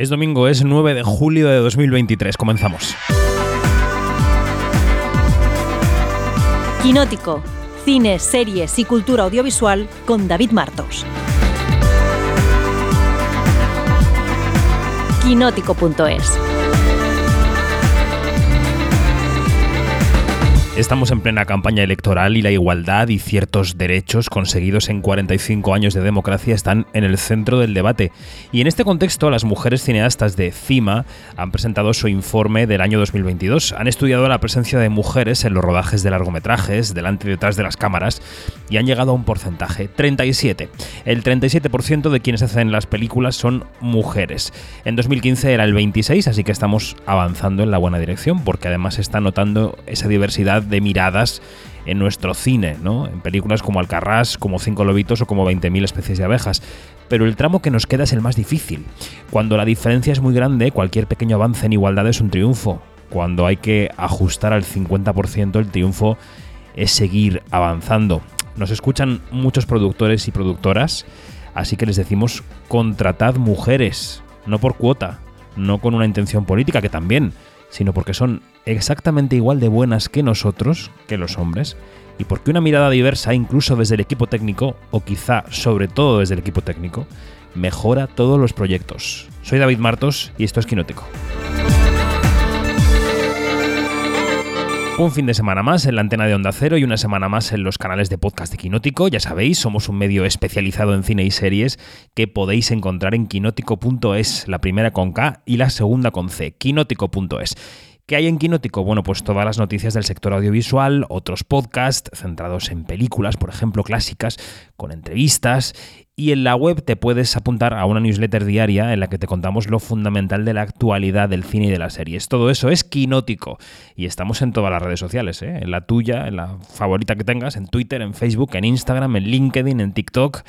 Es domingo, es 9 de julio de 2023. Comenzamos. Quinótico. Cine, series y cultura audiovisual con David Martos. Quinótico.es Estamos en plena campaña electoral y la igualdad y ciertos derechos conseguidos en 45 años de democracia están en el centro del debate. Y en este contexto, las mujeres cineastas de CIMA han presentado su informe del año 2022. Han estudiado la presencia de mujeres en los rodajes de largometrajes, delante y detrás de las cámaras, y han llegado a un porcentaje, 37. El 37% de quienes hacen las películas son mujeres. En 2015 era el 26, así que estamos avanzando en la buena dirección, porque además se está notando esa diversidad de miradas en nuestro cine, ¿no? En películas como Alcarrás, como Cinco Lobitos o como 20.000 especies de abejas. Pero el tramo que nos queda es el más difícil. Cuando la diferencia es muy grande, cualquier pequeño avance en igualdad es un triunfo. Cuando hay que ajustar al 50%, el triunfo es seguir avanzando. Nos escuchan muchos productores y productoras, así que les decimos contratad mujeres, no por cuota, no con una intención política, que también, sino porque son exactamente igual de buenas que nosotros, que los hombres, y porque una mirada diversa, incluso desde el equipo técnico, o quizá sobre todo desde el equipo técnico, mejora todos los proyectos. Soy David Martos y esto es Quinótico. Un fin de semana más en la antena de Onda Cero y una semana más en los canales de podcast de Quinótico. Ya sabéis, somos un medio especializado en cine y series que podéis encontrar en quinótico.es, la primera con K y la segunda con C, quinótico.es. ¿Qué hay en Quinótico? Bueno, pues todas las noticias del sector audiovisual, otros podcasts centrados en películas, por ejemplo, clásicas, con entrevistas. Y en la web te puedes apuntar a una newsletter diaria en la que te contamos lo fundamental de la actualidad del cine y de las series. Todo eso es Quinótico. Y estamos en todas las redes sociales, ¿eh? en la tuya, en la favorita que tengas, en Twitter, en Facebook, en Instagram, en LinkedIn, en TikTok.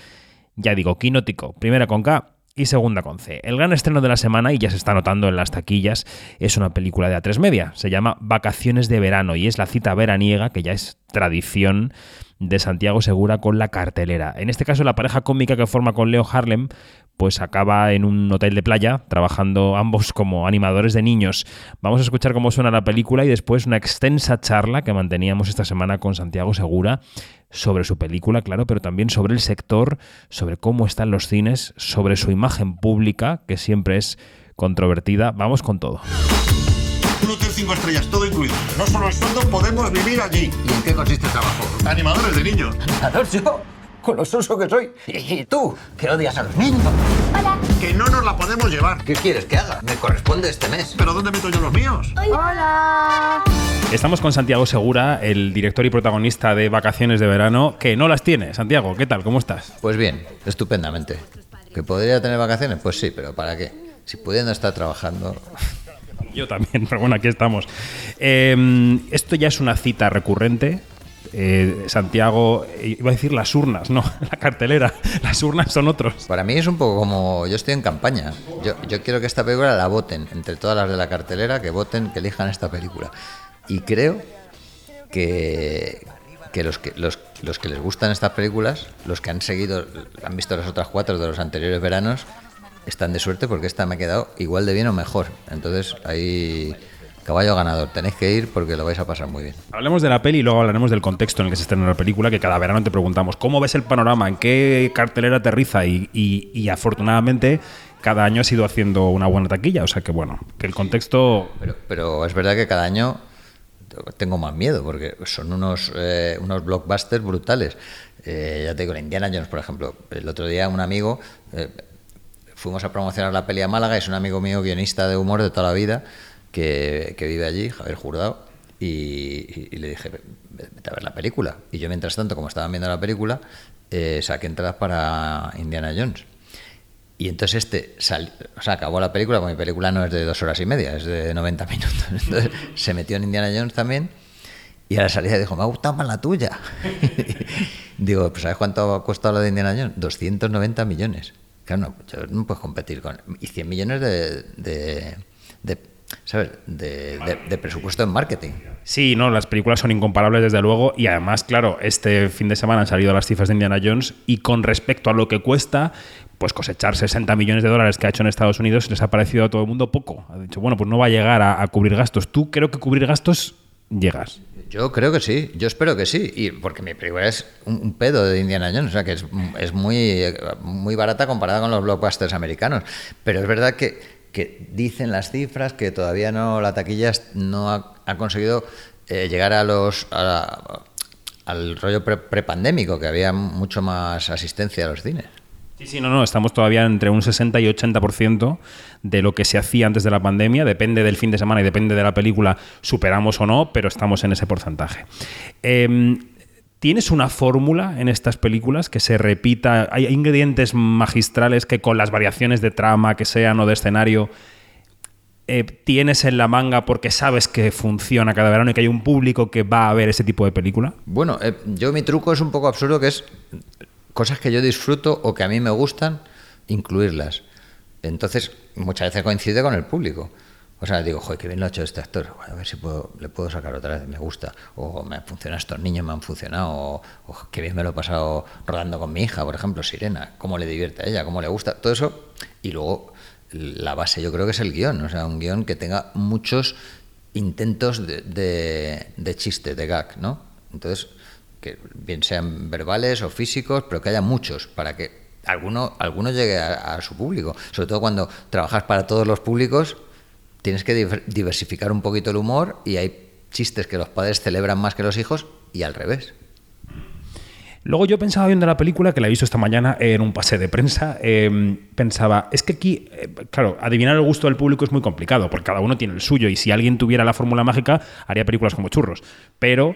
Ya digo, Quinótico, primera con K y segunda con C. El gran estreno de la semana, y ya se está notando en las taquillas, es una película de A3 Media. Se llama Vacaciones de Verano y es la cita veraniega que ya es tradición de Santiago Segura con la cartelera. En este caso, la pareja cómica que forma con Leo Harlem, pues acaba en un hotel de playa, trabajando ambos como animadores de niños. Vamos a escuchar cómo suena la película y después una extensa charla que manteníamos esta semana con Santiago Segura sobre su película, claro, pero también sobre el sector, sobre cómo están los cines, sobre su imagen pública, que siempre es controvertida. Vamos con todo. Un hotel cinco estrellas, todo incluido. No solo el sueldo, podemos vivir allí. ¿Y en qué consiste el trabajo? Animadores de niños. ¿Animador yo? Con lo soso que soy. ¿Y tú? Que odias a los niños. Que no nos la podemos llevar. ¿Qué quieres que haga? Me corresponde este mes. ¿Pero dónde meto yo los míos? Estamos con Santiago Segura, el director y protagonista de Vacaciones de Verano, que no las tiene. Santiago, ¿qué tal? ¿Cómo estás? Pues bien, estupendamente. ¿Que podría tener vacaciones? Pues sí, pero ¿para qué? Si pudiendo estar trabajando... Yo también, pero bueno, aquí estamos. Eh, esto ya es una cita recurrente. Eh, Santiago, eh, iba a decir las urnas, no, la cartelera. Las urnas son otros. Para mí es un poco como yo estoy en campaña. Yo, quiero que esta película la voten, entre todas las de la cartelera, que voten, que elijan esta película. Y creo que, que los que los que les gustan estas películas, los que han seguido, han visto las otras cuatro de los anteriores veranos, están de suerte porque esta me ha quedado igual de bien o mejor. Entonces ahí caballo ganador, tenéis que ir porque lo vais a pasar muy bien. Hablemos de la peli y luego hablaremos del contexto en el que se estrena la película, que cada verano te preguntamos cómo ves el panorama, en qué cartelera aterriza y, y- y afortunadamente cada año ha sido haciendo una buena taquilla, o sea que bueno, que el contexto... Pero, pero es verdad que cada año tengo más miedo porque son unos, eh, unos blockbusters brutales. Eh, ya te digo, la Indiana Jones, por ejemplo. El otro día un amigo, eh, fuimos a promocionar la peli a Málaga, es un amigo mío, guionista de humor de toda la vida, que, vive allí, Javier Jurdao, y, le dije, vete a ver la película. Y yo mientras tanto, como estaban viendo la película, eh, saqué entradas para Indiana Jones. Y entonces este sal- o sea, acabó la película, porque mi película no es de dos horas y media, es de 90 minutos. Entonces se metió en Indiana Jones también y a la salida dijo, me ha gustado más la tuya. Digo, pues ¿sabes cuánto ha costado la de Indiana Jones? 290 millones. Claro, no, no puedes competir con... Y 100 millones de, de, de- ¿sabes? De, de- de presupuesto en marketing. Sí, no, las películas son incomparables desde luego y además, claro, este fin de semana han salido las cifras de Indiana Jones y con respecto a lo que cuesta, pues cosechar 60 millones de dólares que ha hecho en Estados Unidos les ha parecido a todo el mundo poco. Ha dicho, bueno, pues no va a llegar a, a cubrir gastos. Tú creo que cubrir gastos llegas. Yo creo que sí, yo espero que sí, y porque mi película es un, un pedo de Indiana Jones, o sea que es, es muy, muy barata comparada con los blockbusters americanos. Pero es verdad que, que dicen las cifras que todavía no la taquilla no ha, conseguido eh, llegar a los al rollo pre- prepandémico, que había mucho más asistencia a los cines. Sí, sí, no, no, estamos todavía entre un 60 y 80% de lo que se hacía antes de la pandemia. Depende del fin de semana y depende de la película, superamos o no, pero estamos en ese porcentaje. Em, ¿Tienes una fórmula en estas películas que se repita? ¿Hay ingredientes magistrales que con las variaciones de trama que sean o de escenario eh, tienes en la manga porque sabes que funciona cada verano y que hay un público que va a ver ese tipo de película? Bueno, eh, yo mi truco es un poco absurdo, que es cosas que yo disfruto o que a mí me gustan, incluirlas. Entonces, muchas veces coincide con el público. O sea, digo, joder, qué bien lo ha hecho este actor. A ver si puedo, le puedo sacar otra vez, me gusta. O me han funcionado estos niños, me han funcionado. O, o qué bien me lo he pasado rodando con mi hija, por ejemplo, Sirena. Cómo le divierte a ella, cómo le gusta. Todo eso. Y luego, la base yo creo que es el guion. O sea, un guion que tenga muchos intentos de, de, de chiste, de gag, ¿no? Entonces, que bien sean verbales o físicos, pero que haya muchos para que alguno, alguno llegue a su público. Sobre todo cuando trabajas para todos los públicos, tienes que diver- diversificar un poquito el humor y hay chistes que los padres celebran más que los hijos y al revés. Luego yo pensaba viendo la película, que la he visto esta mañana en un pase de prensa, eh, pensaba, es que aquí, eh, claro, adivinar el gusto del público es muy complicado, porque cada uno tiene el suyo, y si alguien tuviera la fórmula mágica, haría películas como churros. Pero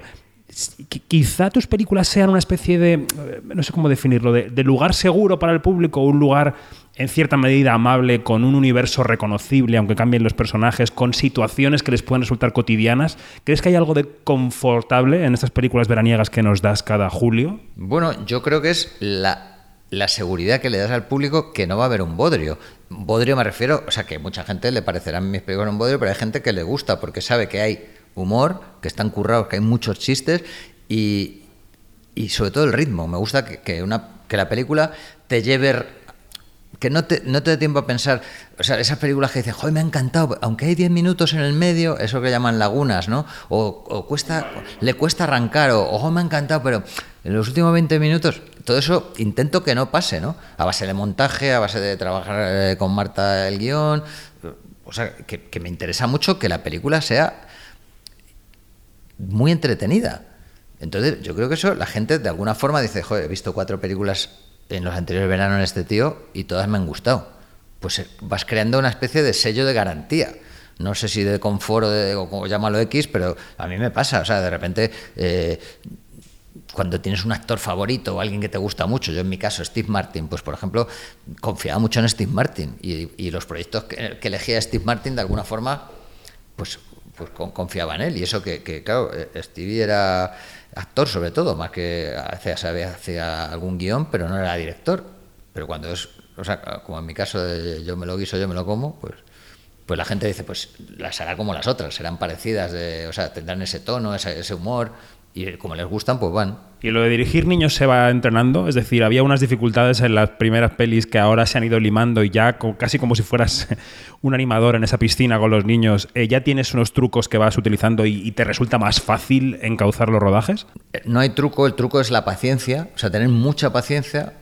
quizá tus películas sean una especie de, no sé cómo definirlo, de, lugar seguro para el público, un lugar en cierta medida amable, con un universo reconocible, aunque cambien los personajes, con situaciones que les pueden resultar cotidianas. ¿Crees que hay algo de confortable en estas películas veraniegas que nos das cada julio? Bueno, yo creo que es la, la seguridad que le das al público que no va a haber un bodrio. Bodrio me refiero, o sea, que mucha gente le parecerán mis películas un bodrio, pero hay gente que le gusta porque sabe que hay humor, que están currados, que hay muchos chistes y, y sobre todo el ritmo. Me gusta que, que una, que la película te lleve que no te, no te dé tiempo a pensar, o sea, esas películas que dices, joder, me ha encantado, aunque hay 10 minutos en el medio, eso que llaman lagunas, ¿no? O, o cuesta, le cuesta arrancar, o, ojo, me ha encantado, pero en los últimos 20 minutos, todo eso intento que no pase, ¿no? A base de montaje, a base de trabajar eh, con Marta el guion, o sea, que, que me interesa mucho que la película sea muy entretenida. Entonces, yo creo que eso la gente de alguna forma dice, joder, he visto cuatro películas en los anteriores veranos en este tío y todas me han gustado. Pues eh, vas creando una especie de sello de garantía. No sé si de confort o, de, o como llámalo X, pero a mí me pasa. O sea, de repente, eh, cuando tienes un actor favorito o alguien que te gusta mucho, yo en mi caso, Steve Martin, pues por ejemplo, confiaba mucho en Steve Martin y, los proyectos que, que, elegía Steve Martin de alguna forma, pues, pues con, confiaba en él. Y eso que, que, claro, eh, Stevie era actor sobre todo, más que hacía, hacía algún guion, pero no era director. Pero cuando es, o sea, como en mi caso de yo me lo guiso, yo me lo como, pues pues la gente dice, pues las hará como las otras, serán parecidas, de, o sea, tendrán ese tono, ese, humor, y como les gustan, pues van. Y lo de dirigir niños se va entrenando, es decir, había unas dificultades en las primeras pelis que ahora se han ido limando y ya casi como si fueras un animador en esa piscina con los niños, eh, ya tienes unos trucos que vas utilizando y, y, te resulta más fácil encauzar los rodajes. No hay truco, el truco es la paciencia, o sea, tener mucha paciencia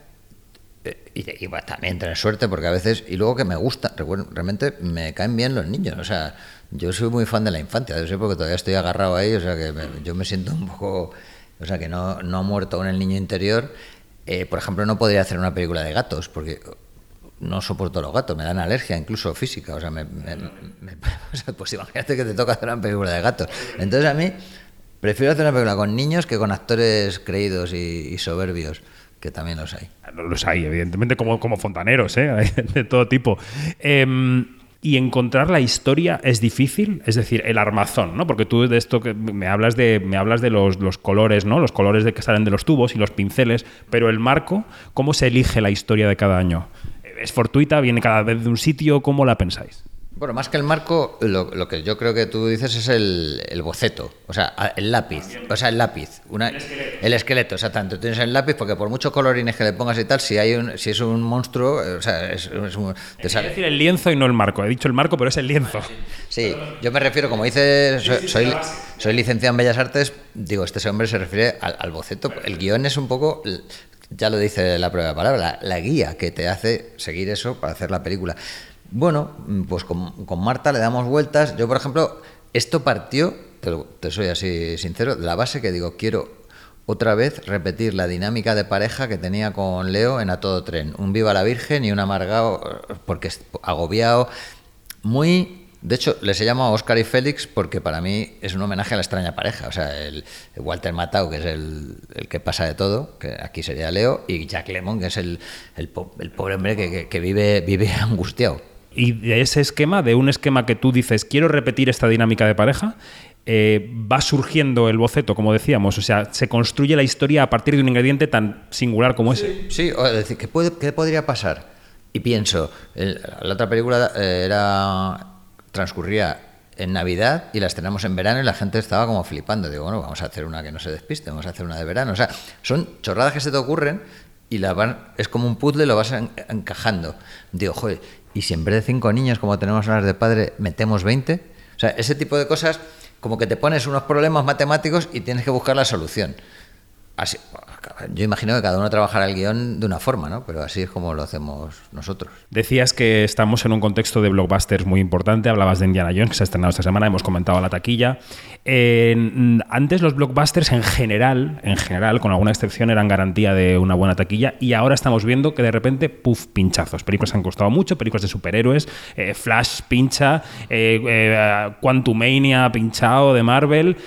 y, y también tener suerte porque a veces y luego que me gusta realmente me caen bien los niños o sea yo soy muy fan de la infancia yo sé porque todavía estoy agarrado ahí o sea que me, yo me siento un poco o sea que no, no ha muerto aún el niño interior eh, por ejemplo no podría hacer una película de gatos porque no soporto los gatos me dan alergia incluso física o sea, me, me, sea pues imagínate que te toca hacer una película de gatos entonces a mí prefiero hacer una película con niños que con actores creídos y, y soberbios que también los hay. Los hay, evidentemente, como, como fontaneros, ¿eh? de todo tipo. Eh, y encontrar la historia es difícil, es decir, el armazón, ¿no? Porque tú de esto que me hablas de, me hablas de los, los colores, ¿no? Los colores de que salen de los tubos y los pinceles, pero el marco, ¿cómo se elige la historia de cada año? ¿Es fortuita? ¿Viene cada vez de un sitio? ¿Cómo la pensáis? Bueno, más que el marco, lo, lo que yo creo que tú dices es el, el boceto, o sea, el lápiz, o sea, el lápiz, una, el esqueleto, exactamente. Tú tienes el lápiz porque por muchos colorines que le pongas y tal, si hay un, si es un monstruo, eh, o sea, es, es un, te sale. decir, el lienzo y no el marco. He dicho el marco, pero es el lienzo. Sí, yo me refiero, como dice, soy, soy, soy licenciado en Bellas Artes, digo, este hombre se refiere al, al boceto. El guion es un poco, ya lo dice la prueba de palabra, la, la guía que te hace seguir eso para hacer la película. Bueno, mm, pues con, con Marta le damos vueltas. Yo, por ejemplo, esto partió, te, te soy así sincero, de la base que digo, quiero otra vez repetir la dinámica de pareja que tenía con Leo en A Todo Tren. Un viva la Virgen y un amargado, porque es agobiado. Muy. De hecho, les he llamado Oscar y Félix porque para mí es un homenaje a la extraña pareja. O sea, el, Walter Matthau, que es el, el que pasa de todo, que aquí sería Leo, y Jack Lemmon, que es el, el pobre hombre que, que- que vive, vive angustiado. Y de ese esquema, de un esquema que tú dices, quiero repetir esta dinámica de pareja, eh, va surgiendo el boceto, como decíamos. O sea, se construye la historia a partir de un ingrediente tan singular como ese. Sí, o decir, ¿qué, puede- qué podría pasar? Y pienso, la otra película eh, era transcurría en Navidad y la estrenamos en verano y la gente estaba como flipando. Digo, bueno, vamos a hacer una que no se despiste, vamos a hacer una de verano. O sea, son chorradas que se te ocurren y la van, es como un puzzle, lo vas en- encajando. Digo, joder, y si en vez de cinco niños, como tenemos las de padre, metemos 20? O sea, ese tipo de cosas, como que te pones unos problemas matemáticos y tienes que buscar la solución. Así, yo imagino que cada uno trabajará el guion de una forma, ¿no? Pero así es como lo hacemos nosotros. Decías que estamos en un contexto de blockbusters muy importante. Hablabas de Indiana Jones, que se ha estrenado esta semana. Hemos comentado la taquilla. Antes los blockbusters en general, en general, con alguna excepción, eran garantía de una buena taquilla. Y ahora estamos viendo que de repente, puff, pinchazos. Películas han costado mucho, películas de superhéroes. eh, Flash pincha, eh, eh, Quantumania pinchado de Marvel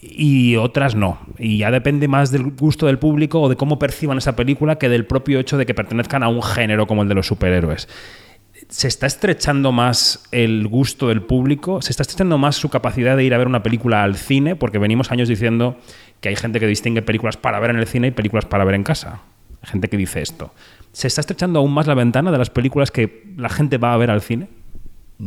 y otras no. Y ya depende más del gusto del público o de cómo perciban esa película que del propio hecho de que pertenezcan a un género como el de los superhéroes. ¿Se está estrechando más el gusto del público? ¿Se está estrechando más su capacidad de ir a ver una película al cine? Porque venimos años diciendo que hay gente que distingue películas para ver en el cine y películas para ver en casa. Gente que dice esto. ¿Se está estrechando aún más la ventana de las películas que la gente va a ver al cine?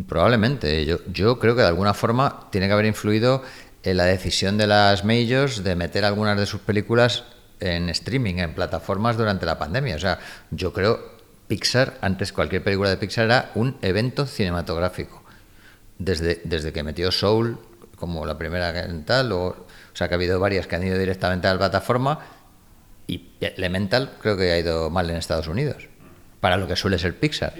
Probablemente. Yo, yo creo que de alguna forma tiene que haber influido en la decisión de las majors de meter algunas de sus películas en streaming, en plataformas durante la pandemia. O sea, yo creo Pixar, antes cualquier película de Pixar era un evento cinematográfico. Desde, desde que metió Soul como la primera tal, o, o sea que ha habido varias que han ido directamente a la plataforma y Elemental creo que ha ido mal en Estados Unidos, para lo que suele ser Pixar.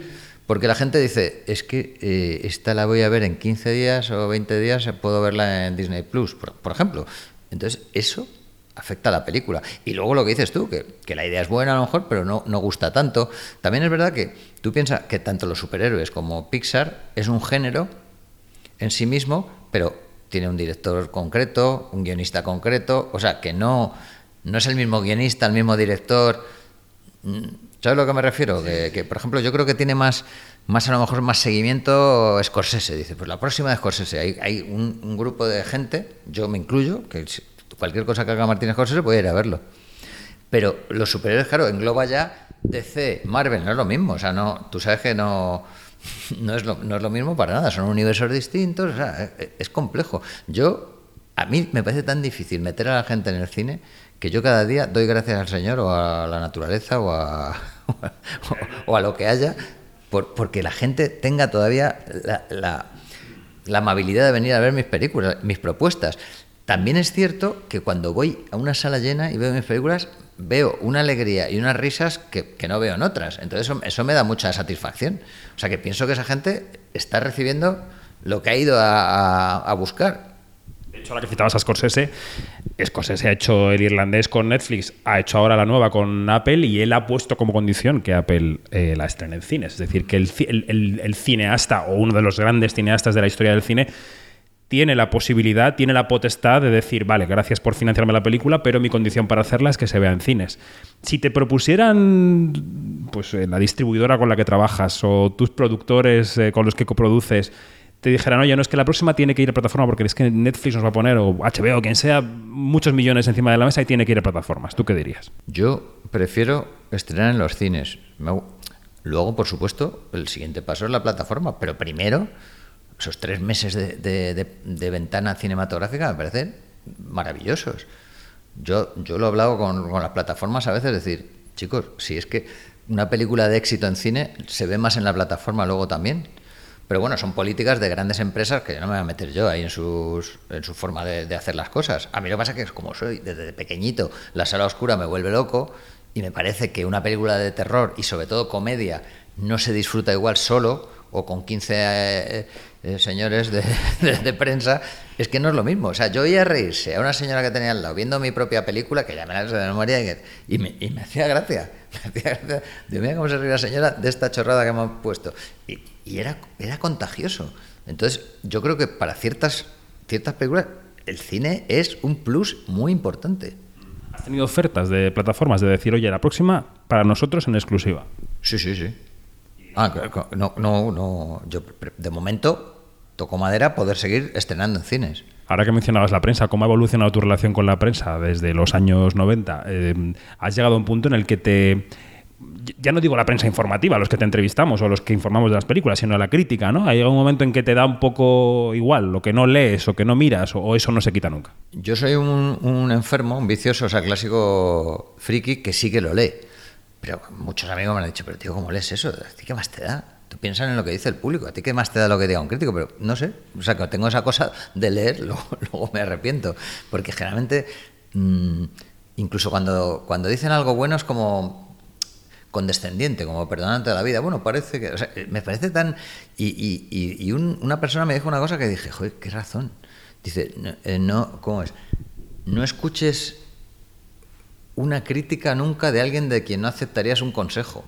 Porque la gente dice, es que eh, esta la voy a ver en 15 días o 20 días, puedo verla en Disney Plus, por, por ejemplo. Entonces, eso afecta a la película. Y luego lo que dices tú, que, que la idea es buena a lo mejor, pero no, no gusta tanto. También es verdad que tú piensas que tanto los superhéroes como Pixar es un género en sí mismo, pero tiene un director concreto, un guionista concreto, o sea, que no, no es el mismo guionista, el mismo director. ¿Sabes a lo que me refiero? Que, que, por ejemplo, yo creo que tiene más, más a lo mejor más seguimiento Scorsese. Dice, pues la próxima de Scorsese. Hay, hay un, un grupo de gente, yo me incluyo, que cualquier cosa que haga Martín Scorsese puede ir a verlo. Pero los superhéroes, claro, engloba ya DC, Marvel, no es lo mismo. O sea, no, tú sabes que no, no, es lo, no es lo mismo para nada. Son universos distintos, o sea, es, es complejo. Yo, a mí me parece tan difícil meter a la gente en el cine que yo cada día doy gracias al Señor o a la naturaleza o a, o lo que haya, por, porque la gente tenga todavía la, la, amabilidad de venir a ver mis películas, mis propuestas. También es cierto que cuando voy a una sala llena y veo mis películas, veo una alegría y unas risas que, que no veo en otras. Entonces eso, eso, me da mucha satisfacción. O sea que pienso que esa gente está recibiendo lo que ha ido a, a buscar. De hecho, ahora que citabas a Scorsese, Scorsese ha hecho el irlandés con Netflix, ha hecho ahora la nueva con Apple y él ha puesto como condición que Apple eh, la estrene en cines. Es decir, que el, cineasta o uno de los grandes cineastas de la historia del cine tiene la posibilidad, tiene la potestad de decir, vale, gracias por financiarme la película, pero mi condición para hacerla es que se vea en cines. Si te propusieran pues, la distribuidora con la que trabajas o tus productores eh, con los que coproduces, te dijeran, oye, no es que la próxima tiene que ir a plataforma porque es que Netflix nos va a poner, o HBO, quien sea, muchos millones encima de la mesa y tiene que ir a plataformas. ¿Tú qué dirías? Yo prefiero estrenar en los cines. Luego, por supuesto, el siguiente paso es la plataforma, pero primero esos tres meses de- de ventana cinematográfica me parecen maravillosos. Yo, yo lo he hablado con, con las plataformas a veces, decir, chicos, si es que una película de éxito en cine se ve más en la plataforma luego también. Pero bueno, son políticas de grandes empresas que no me voy a meter yo ahí en, sus, en su forma de, hacer las cosas. A mí lo que pasa es que como soy desde pequeñito, la sala oscura me vuelve loco y me parece que una película de terror y sobre todo comedia no se disfruta igual solo o con 15 eh, eh, señores de, prensa, es que no es lo mismo. O sea, yo oía reírse a una señora que tenía al lado viendo mi propia película, que ya me la de memoria, y, me, y me hacía gracia. Me hacía gracia. Digo, mira cómo se ríe la señora de esta chorrada que hemos puesto. Y, y era, era contagioso. Entonces, yo creo que para ciertas, ciertas películas, el cine es un plus muy importante. ¿Has tenido ofertas de plataformas de decir, oye, la próxima para nosotros en exclusiva? Sí, sí, sí. Ah, claro, no, no, no. Yo de momento toco madera poder seguir estrenando en cines. Ahora que mencionabas la prensa, ¿cómo ha evolucionado tu relación con la prensa desde los años 90? Eh, ¿Has llegado a un punto en el que te... Ya no digo la prensa informativa, los que te entrevistamos o los que informamos de las películas, sino la crítica, ¿no? Ha llegado un momento en que te da un poco igual lo que no lees o que no miras o, eso no se quita nunca. Yo soy un, enfermo, un vicioso, o sea, clásico friki que sí que lo lee. Pero muchos amigos me han dicho, pero tío, ¿cómo lees eso? ¿A ti qué más te da? Tú piensas en lo que dice el público, ¿a ti qué más te da lo que diga un crítico? Pero no sé, o sea, que tengo esa cosa de leer, luego, luego me arrepiento. Porque generalmente, mm, incluso cuando, cuando dicen algo bueno es como condescendiente, como perdonante de la vida. Bueno, parece que. o sea, me parece tan. Y, un- una persona me dijo una cosa que dije, joder, qué razón. Dice, no, eh, no, ¿cómo es? No escuches una crítica nunca de alguien de quien no aceptarías un consejo.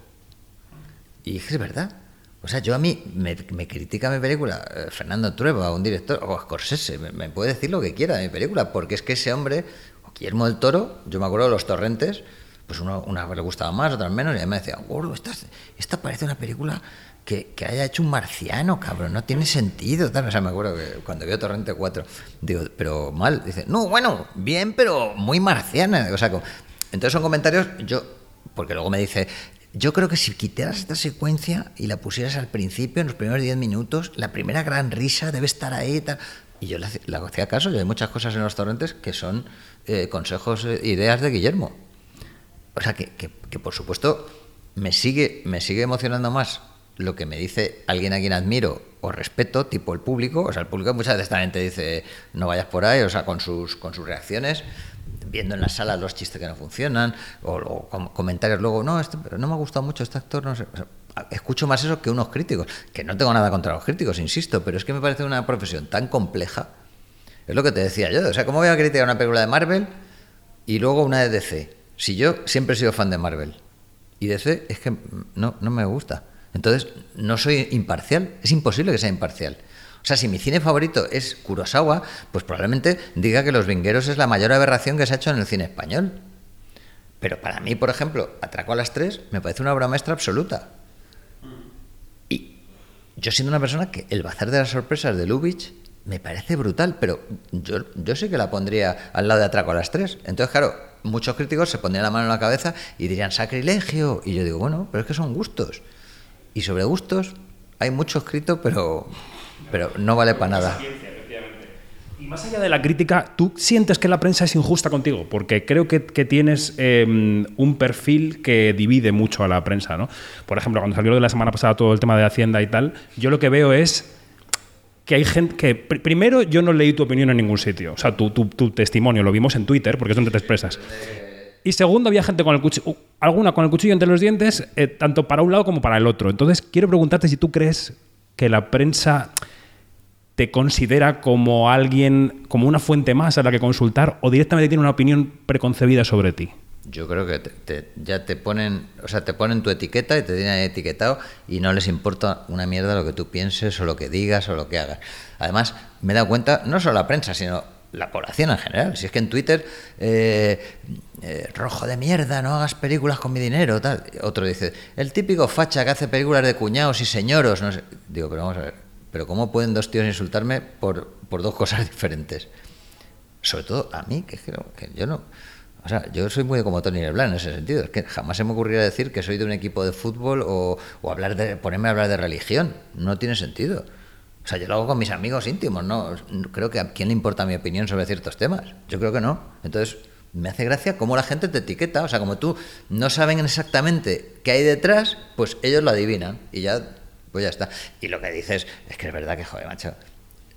Y dije, es verdad. O sea, yo a mí me, me critica mi película eh, Fernando Trueba, un director, o Scorsese, me, me puede decir lo que quiera de mi película, porque es que ese hombre, o Guillermo del Toro, yo me acuerdo de Los Torrentes, pues uno, una le gustaba más, otras menos, y a mí me decía, gordo, esta, esta parece una película que, que haya hecho un marciano, cabrón, no tiene sentido. O sea, me acuerdo que cuando vio Torrente 4, digo, pero mal, dice, no, bueno, bien, pero muy marciana. O sea, entonces son comentarios, yo, porque luego me dice, yo creo que si quitaras esta secuencia y la pusieras al principio, en los primeros 10 minutos, la primera gran risa debe estar ahí. Y yo le hacía caso, y hay muchas cosas en los torrentes que son eh, consejos, eh, ideas de Guillermo. O sea, que, que- que, por supuesto me sigue, me sigue emocionando más lo que me dice alguien a quien admiro o respeto, tipo el público. O sea, el público muchas veces también te dice no vayas por ahí, o sea, con sus, con sus reacciones, viendo en las salas los chistes que no funcionan, o, o com- comentarios luego, no, esto, pero no me ha gustado mucho este actor, no sé. Escucho más eso que unos críticos, que no tengo nada contra los críticos, insisto, pero es que me parece una profesión tan compleja. Es lo que te decía yo. O sea, ¿cómo voy a criticar una película de Marvel y luego una de DC? Si yo siempre he sido fan de Marvel y DC es que no, no me gusta. Entonces, no soy imparcial. Es imposible que sea imparcial. O sea, si mi cine favorito es Kurosawa, pues probablemente diga que Los Vingueros es la mayor aberración que se ha hecho en el cine español. Pero para mí, por ejemplo, Atraco a las tres me parece una obra maestra absoluta. Y yo siendo una persona que el bazar de las sorpresas de Lubitsch me parece brutal, pero yo, yo sí que la pondría al lado de Atraco a las tres. Entonces, claro, muchos críticos se pondrían la mano en la cabeza y dirían sacrilegio. Y yo digo, bueno, pero es que son gustos. Y sobre gustos hay mucho escrito, pero, pero no vale para nada. Y más allá de la crítica, ¿tú sientes que la prensa es injusta contigo? Porque creo que, que tienes eh, un perfil que divide mucho a la prensa, ¿no? Por ejemplo, cuando salió de la semana pasada todo el tema de Hacienda y tal, yo lo que veo es que hay gente que... pr- Primero, yo no leí tu opinión en ningún sitio. O sea, tu, tu- tu testimonio lo vimos en Twitter, porque es donde te expresas. Y segundo, había gente con el cuchillo, alguna con el cuchillo entre los dientes, eh, tanto para un lado como para el otro. Entonces, quiero preguntarte si tú crees que la prensa te considera como alguien, como una fuente más a la que consultar o directamente tiene una opinión preconcebida sobre ti. Yo creo que te- te- ya te ponen, o sea, te ponen tu etiqueta y te tienen etiquetado y no les importa una mierda lo que tú pienses o lo que digas o lo que hagas. Además, me he dado cuenta, no solo la prensa, sino la población en general. Si es que en Twitter, eh, eh, rojo de mierda, no hagas películas con mi dinero, tal. Otro dice, el típico facha que hace películas de cuñados y señoros, no sé. Digo, pero vamos a ver, ¿pero cómo pueden dos tíos insultarme por, por dos cosas diferentes? sobre todo a mí, que, no- que yo no. O sea, yo soy muy como Tony Leblanc en ese sentido. Es que jamás se me ocurriría decir que soy de un equipo de fútbol o, o hablar de, ponerme a hablar de religión. No tiene sentido. O sea, yo lo hago con mis amigos íntimos, ¿no? Creo que a quién le importa mi opinión sobre ciertos temas. Yo creo que no. Entonces, me hace gracia cómo la gente te etiqueta. O sea, como tú no saben exactamente qué hay detrás, pues ellos lo adivinan y ya, pues ya está. Y lo que dices es que es verdad que, joder, macho,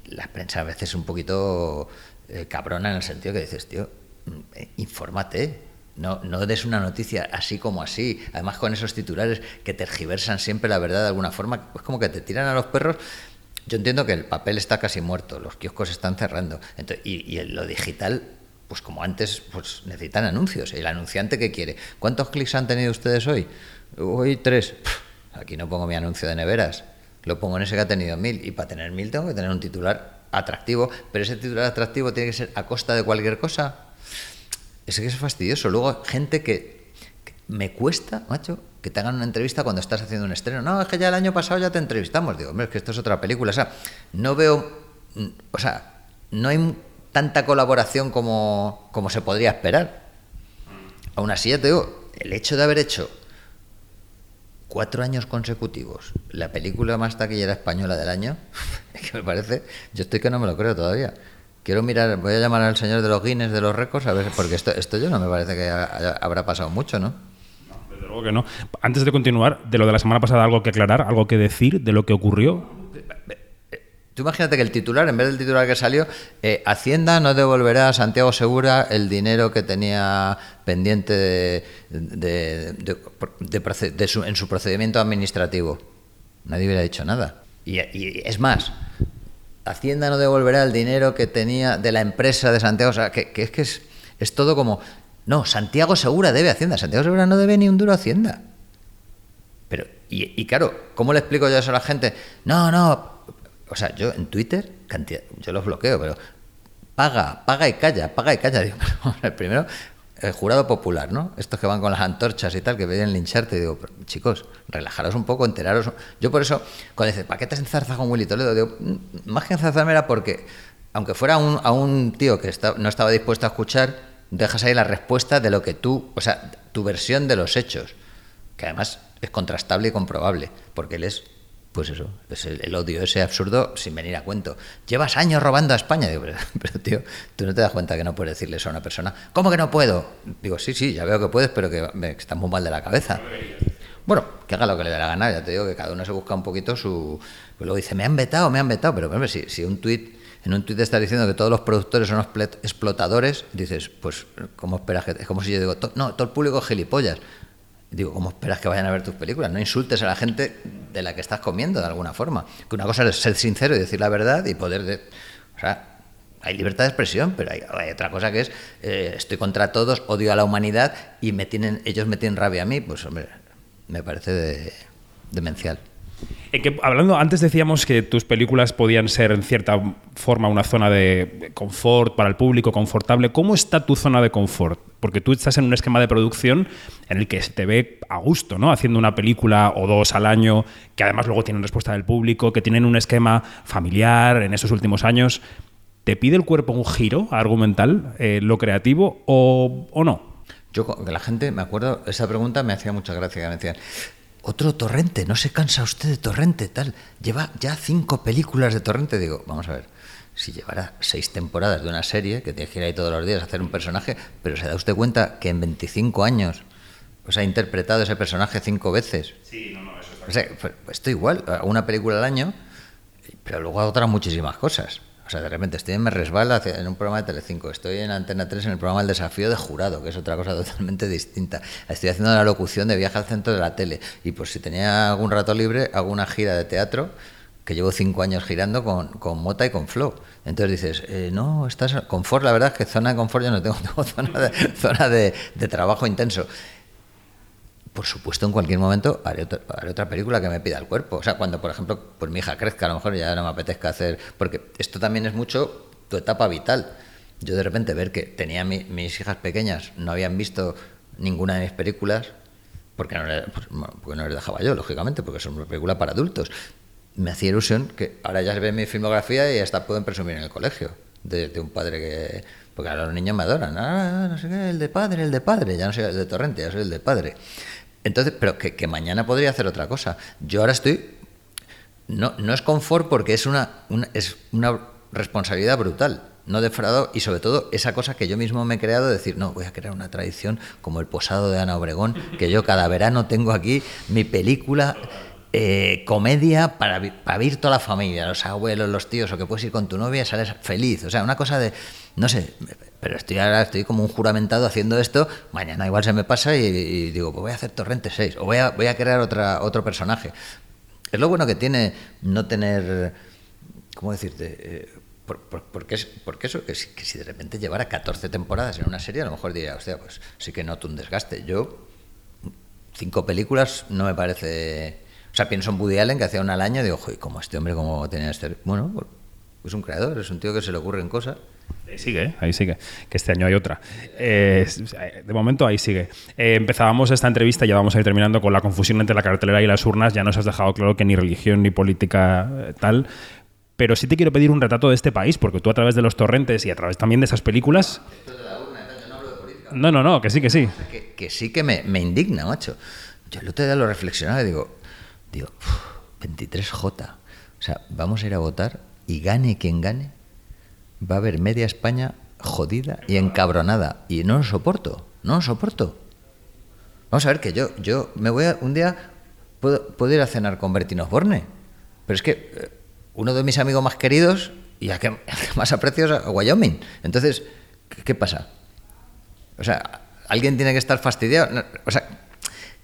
la prensa a veces es un poquito eh, cabrona en el sentido que dices, tío, infórmate. No, no des una noticia así como así, además con esos titulares que tergiversan siempre la verdad de alguna forma, pues como que te tiran a los perros yo entiendo que el papel está casi muerto, los kioscos están cerrando. y, lo digital, pues como antes, pues necesitan anuncios. ¿El anunciante qué quiere? ¿Cuántos clics han tenido ustedes hoy? Hoy tres. aquí no pongo mi anuncio de neveras. Lo pongo en ese que ha tenido mil. Y para tener mil tengo que tener un titular atractivo. Pero ese titular atractivo tiene que ser a costa de cualquier cosa. Es que es fastidioso. Luego, gente que me cuesta, macho, que te hagan una entrevista cuando estás haciendo un estreno. No, es que ya el año pasado ya te entrevistamos. Digo, hombre, es que esto es otra película. O sea, no veo. Mm, o sea, no hay tanta colaboración como, como se podría esperar. Aún así, ya te digo, el hecho de haber hecho cuatro años consecutivos la película más taquillera española del año, que me parece, yo estoy que no me lo creo todavía. Quiero mirar, voy a llamar al señor de los Guinness de los récords, a ver, porque esto, esto yo no me parece que habrá pasado mucho, ¿no? que no. Antes de continuar, de lo de la semana pasada, algo que aclarar, algo que decir de lo que ocurrió. Tú imagínate que el titular, en vez del titular que salió, eh, Hacienda no devolverá a Santiago Segura el dinero que tenía pendiente de, en su procedimiento administrativo. Nadie hubiera dicho nada. Y, es más, Hacienda no devolverá el dinero que tenía de la empresa de Santiago. O sea, que, es que es, es todo como no, Santiago Segura debe Hacienda. Santiago Segura no debe ni un duro Hacienda. Pero, y, claro, ¿cómo le explico yo eso a la gente? No, no. O sea, yo en Twitter, yo los bloqueo, pero paga, paga y calla, paga y calla. Digo, primero, el jurado popular, ¿no? Estos que van con las antorchas y tal, que vienen lincharte. Digo, chicos, relajaros un poco, enteraros. Yo por eso, cuando dices, ¿para qué te has enzarzado con Willy Toledo? Digo, mm, más que enzarzarme era porque, aunque fuera a un tío que no estaba dispuesto a escuchar, dejas ahí la respuesta de lo que tú, o sea, tu versión de los hechos, que además es contrastable y comprobable, porque él es, pues eso, es el, odio ese absurdo sin venir a cuento. Llevas años robando a España. Digo, pero, tío, tú no te das cuenta que no puedes decirle a una persona. ¿Cómo que no puedo? Digo, sí, sí, ya veo que puedes, pero que, me, estás muy mal de la cabeza. Bueno, que haga lo que le dé la gana, ya te digo que cada uno se busca un poquito su... Pues luego dice, me han vetado, me han vetado, pero hombre, si, si un tuit en un tuit está diciendo que todos los productores son explotadores, dices, pues, ¿cómo esperas que.? Es como si yo digo, no, todo el público es gilipollas. Digo, ¿cómo esperas que vayan a ver tus películas? No insultes a la gente de la que estás comiendo de alguna forma. Que una cosa es ser sincero y decir la verdad y poder. De, o sea, hay libertad de expresión, pero hay, otra cosa que es eh, estoy contra todos, odio a la humanidad y me tienen, ellos me tienen rabia a mí. Pues, hombre, me parece demencial hablando, antes decíamos que tus películas podían ser en cierta forma una zona de confort para el público, confortable. ¿Cómo está tu zona de confort? Porque tú estás en un esquema de producción en el que se te ve a gusto, ¿no? Haciendo una película o dos al año, que además luego tienen respuesta del público, que tienen un esquema familiar en esos últimos años. ¿Te pide el cuerpo un giro argumental, eh, lo creativo, o, o no? Yo, la gente, me acuerdo, esa pregunta me hacía mucha gracia, me decían, otro Torrente, no se cansa usted de Torrente, tal. Lleva ya cinco películas de Torrente. Digo, vamos a ver, si llevara seis temporadas de una serie, que tiene que ir ahí todos los días a hacer un personaje, pero se da usted cuenta que en 25 años pues, ha interpretado ese personaje cinco veces. Sí, no, no, eso está o sea, pues, Estoy igual, una película al año, pero luego hago otras muchísimas cosas. O sea, de repente estoy en Me Resbala en un programa de Telecinco, estoy en Antena 3 en el programa El Desafío de Jurado, que es otra cosa totalmente distinta. Estoy haciendo la locución de Viaje al Centro de la Tele. Y pues si tenía algún rato libre, hago una gira de teatro que llevo cinco años girando con, con Mota y con Flow. Entonces dices, eh, no, estás confort, la verdad es que zona de confort yo no tengo, tengo zona, de, zona de trabajo intenso por supuesto, en cualquier momento haré otra, película que me pida el cuerpo. O sea, cuando, por ejemplo, pues mi hija crezca, a lo mejor ya no me apetezca hacer. Porque esto también es mucho tu etapa vital. Yo de repente ver que tenía mis hijas pequeñas, no habían visto ninguna de mis películas, porque no, les, pues, les dejaba yo, lógicamente, porque son una película para adultos. Me hacía ilusión que ahora ya se ve mi filmografía y hasta pueden presumir en el colegio de, un padre que. Porque ahora los niños me adoran. Ah, no sé qué, el de padre, el de padre. Ya no soy el de Torrente, ya soy el de padre. Entonces, pero que, mañana podría hacer otra cosa. Yo ahora estoy no, no es confort porque es una, una- es una responsabilidad brutal. No defraudado y sobre todo esa cosa que yo mismo me he creado de decir, no, voy a crear una tradición como el posado de Ana Obregón, que yo cada verano tengo aquí mi película eh, comedia para, para ver toda la familia, los abuelos, los tíos, o que puedes ir con tu novia y sales feliz. O sea, una cosa de, no sé, pero estoy ahora, estoy como un juramentado haciendo esto, mañana igual se me pasa y, digo, pues voy a hacer Torrente 6, o voy a, voy a crear otra, otro personaje. Es lo bueno que tiene no tener, ¿cómo decirte? Eh, por- por- porque, es, porque eso, que si, de repente llevara 14 temporadas en una serie, a lo mejor diría, hostia, pues sí que noto un desgaste. Yo, cinco películas no me parece... O sea, pienso en Woody Allen, que hacía una al año, y digo, joder, como este hombre, como tenía este... Bueno, pues, es un creador, es un tío que se le ocurren cosas. Ahí sigue, ¿eh? ahí sigue. Que este año hay otra. Eh, de momento ahí sigue. Eh, empezábamos esta entrevista, ya vamos a ir terminando con la confusión entre la cartelera y las urnas. Ya nos has dejado claro que ni religión ni política eh, tal. Pero sí te quiero pedir un retrato de este país, porque tú a través de los torrentes y a través también de esas películas. No, no, no, que sí, que sí. que, que sí que me, me indigna, macho. Yo el otro día lo reflexionaba y digo, digo, "Uf, 23J. O sea, vamos a ir a votar y gane quien gane, va a haber media España jodida y encabronada. Y no lo soporto, no lo soporto. Vamos a ver que yo, yo me voy a, un día, puedo, ir a cenar con Bertino Osborne, pero es que eh, uno de mis amigos más queridos y a que, más aprecio es a Wyoming. Entonces, ¿qué, pasa? O sea, alguien tiene que estar fastidiado. O sea,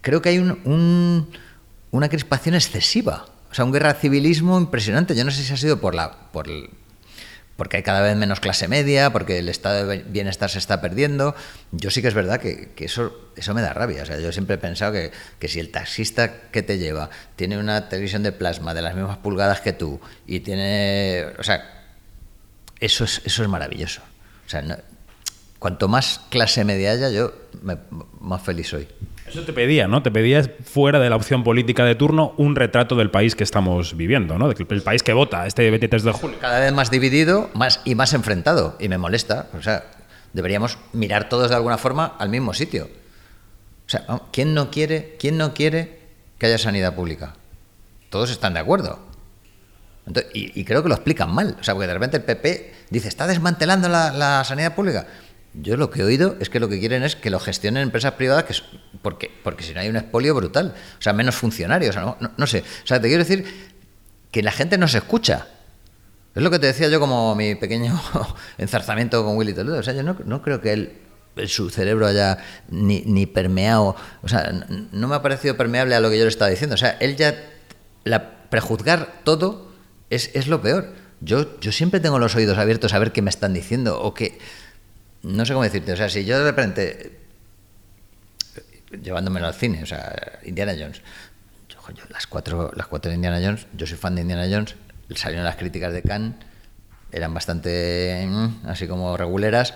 creo que hay un- un- una crispación excesiva. O sea, un guerra civilismo impresionante. Yo no sé si ha sido por la, por porque hay cada vez menos clase media, porque el estado de bienestar se está perdiendo. Yo sí que es verdad que, eso, eso me da rabia. O sea, yo siempre he pensado que, que si el taxista que te lleva tiene una televisión de plasma de las mismas pulgadas que tú y tiene. O sea, eso es, eso es maravilloso. O sea, no- cuanto más clase media haya, yo me- más feliz soy. Eso te pedía, ¿no? Te pedías fuera de la opción política de turno un retrato del país que estamos viviendo, ¿no? Del país que vota este 23 de julio. Cada vez más dividido más y más enfrentado. Y me molesta. O sea, deberíamos mirar todos de alguna forma al mismo sitio. O sea, ¿quién no quiere, quién no quiere que haya sanidad pública? Todos están de acuerdo. Entonces, y, y creo que lo explican mal. O sea, porque de repente el PP dice, está desmantelando la, la sanidad pública. Yo lo que he oído es que lo que quieren es que lo gestionen empresas privadas, que es- porque, porque si no hay un expolio brutal. O sea, menos funcionarios. No, no- sé. O sea, te quiero decir que la gente no se escucha. Es lo que te decía yo como mi pequeño enzarzamiento con Willy Toledo. O sea, yo no, no creo que él, su cerebro haya ni, ni permeado, o sea, no me ha parecido permeable a lo que yo le estaba diciendo. O sea, él ya, la, prejuzgar todo es, es lo peor. Yo, yo siempre tengo los oídos abiertos a ver qué me están diciendo o que... No sé cómo decirte. O sea, si yo de repente llevándomelo al cine, o sea, Indiana Jones. Yo, las cuatro, las cuatro de Indiana Jones, yo soy fan de Indiana Jones, salieron las críticas de Cannes, eran bastante mm, así como reguleras,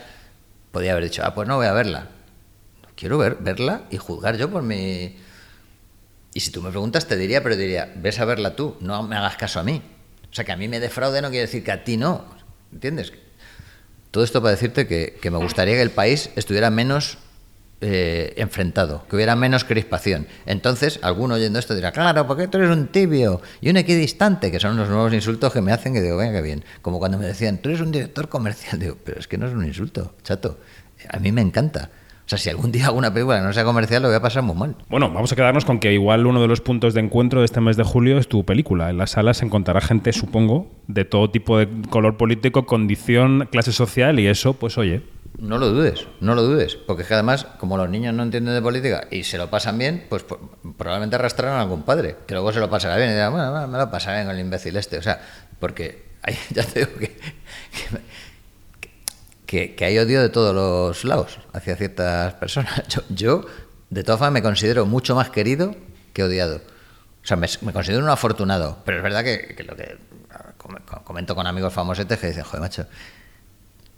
podía haber dicho, ah, pues no voy a verla. Quiero ver, verla y juzgar yo por mi... Y si tú me preguntas, te diría, pero diría, ves a verla tú, no me hagas caso a mí. O sea, que a mí me defraude no quiere decir que a ti no. ¿Entiendes? Todo esto para decirte que, que me gustaría que el país estuviera menos eh, enfrentado, que hubiera menos crispación. Entonces, alguno oyendo esto dirá, claro, porque tú eres un tibio y un equidistante, que son los nuevos insultos que me hacen que digo, venga, qué bien. Como cuando me decían, tú eres un director comercial, digo, pero es que no es un insulto, chato. A mí me encanta. O sea, si algún día hago una película que no sea comercial, lo voy a pasar muy mal. Bueno, vamos a quedarnos con que igual uno de los puntos de encuentro de este mes de julio es tu película. En las salas se encontrará gente, supongo, de todo tipo de color político, condición, clase social y eso, pues oye, No lo dudes, no lo dudes, porque es que además, como los niños no entienden de política y se lo pasan bien, pues po- probablemente arrastrarán a algún padre, que luego se lo pasará bien y dirá, bueno, bueno, me lo pasará bien con el imbécil este. O sea, porque hay- ya te digo que, que, que- hay odio de todos los lados hacia ciertas personas. Yo, yo, de todas formas, me considero mucho más querido que odiado. O sea, me, considero un afortunado, pero es verdad que, que lo que com- comento con amigos famosetes que dicen, joder, macho,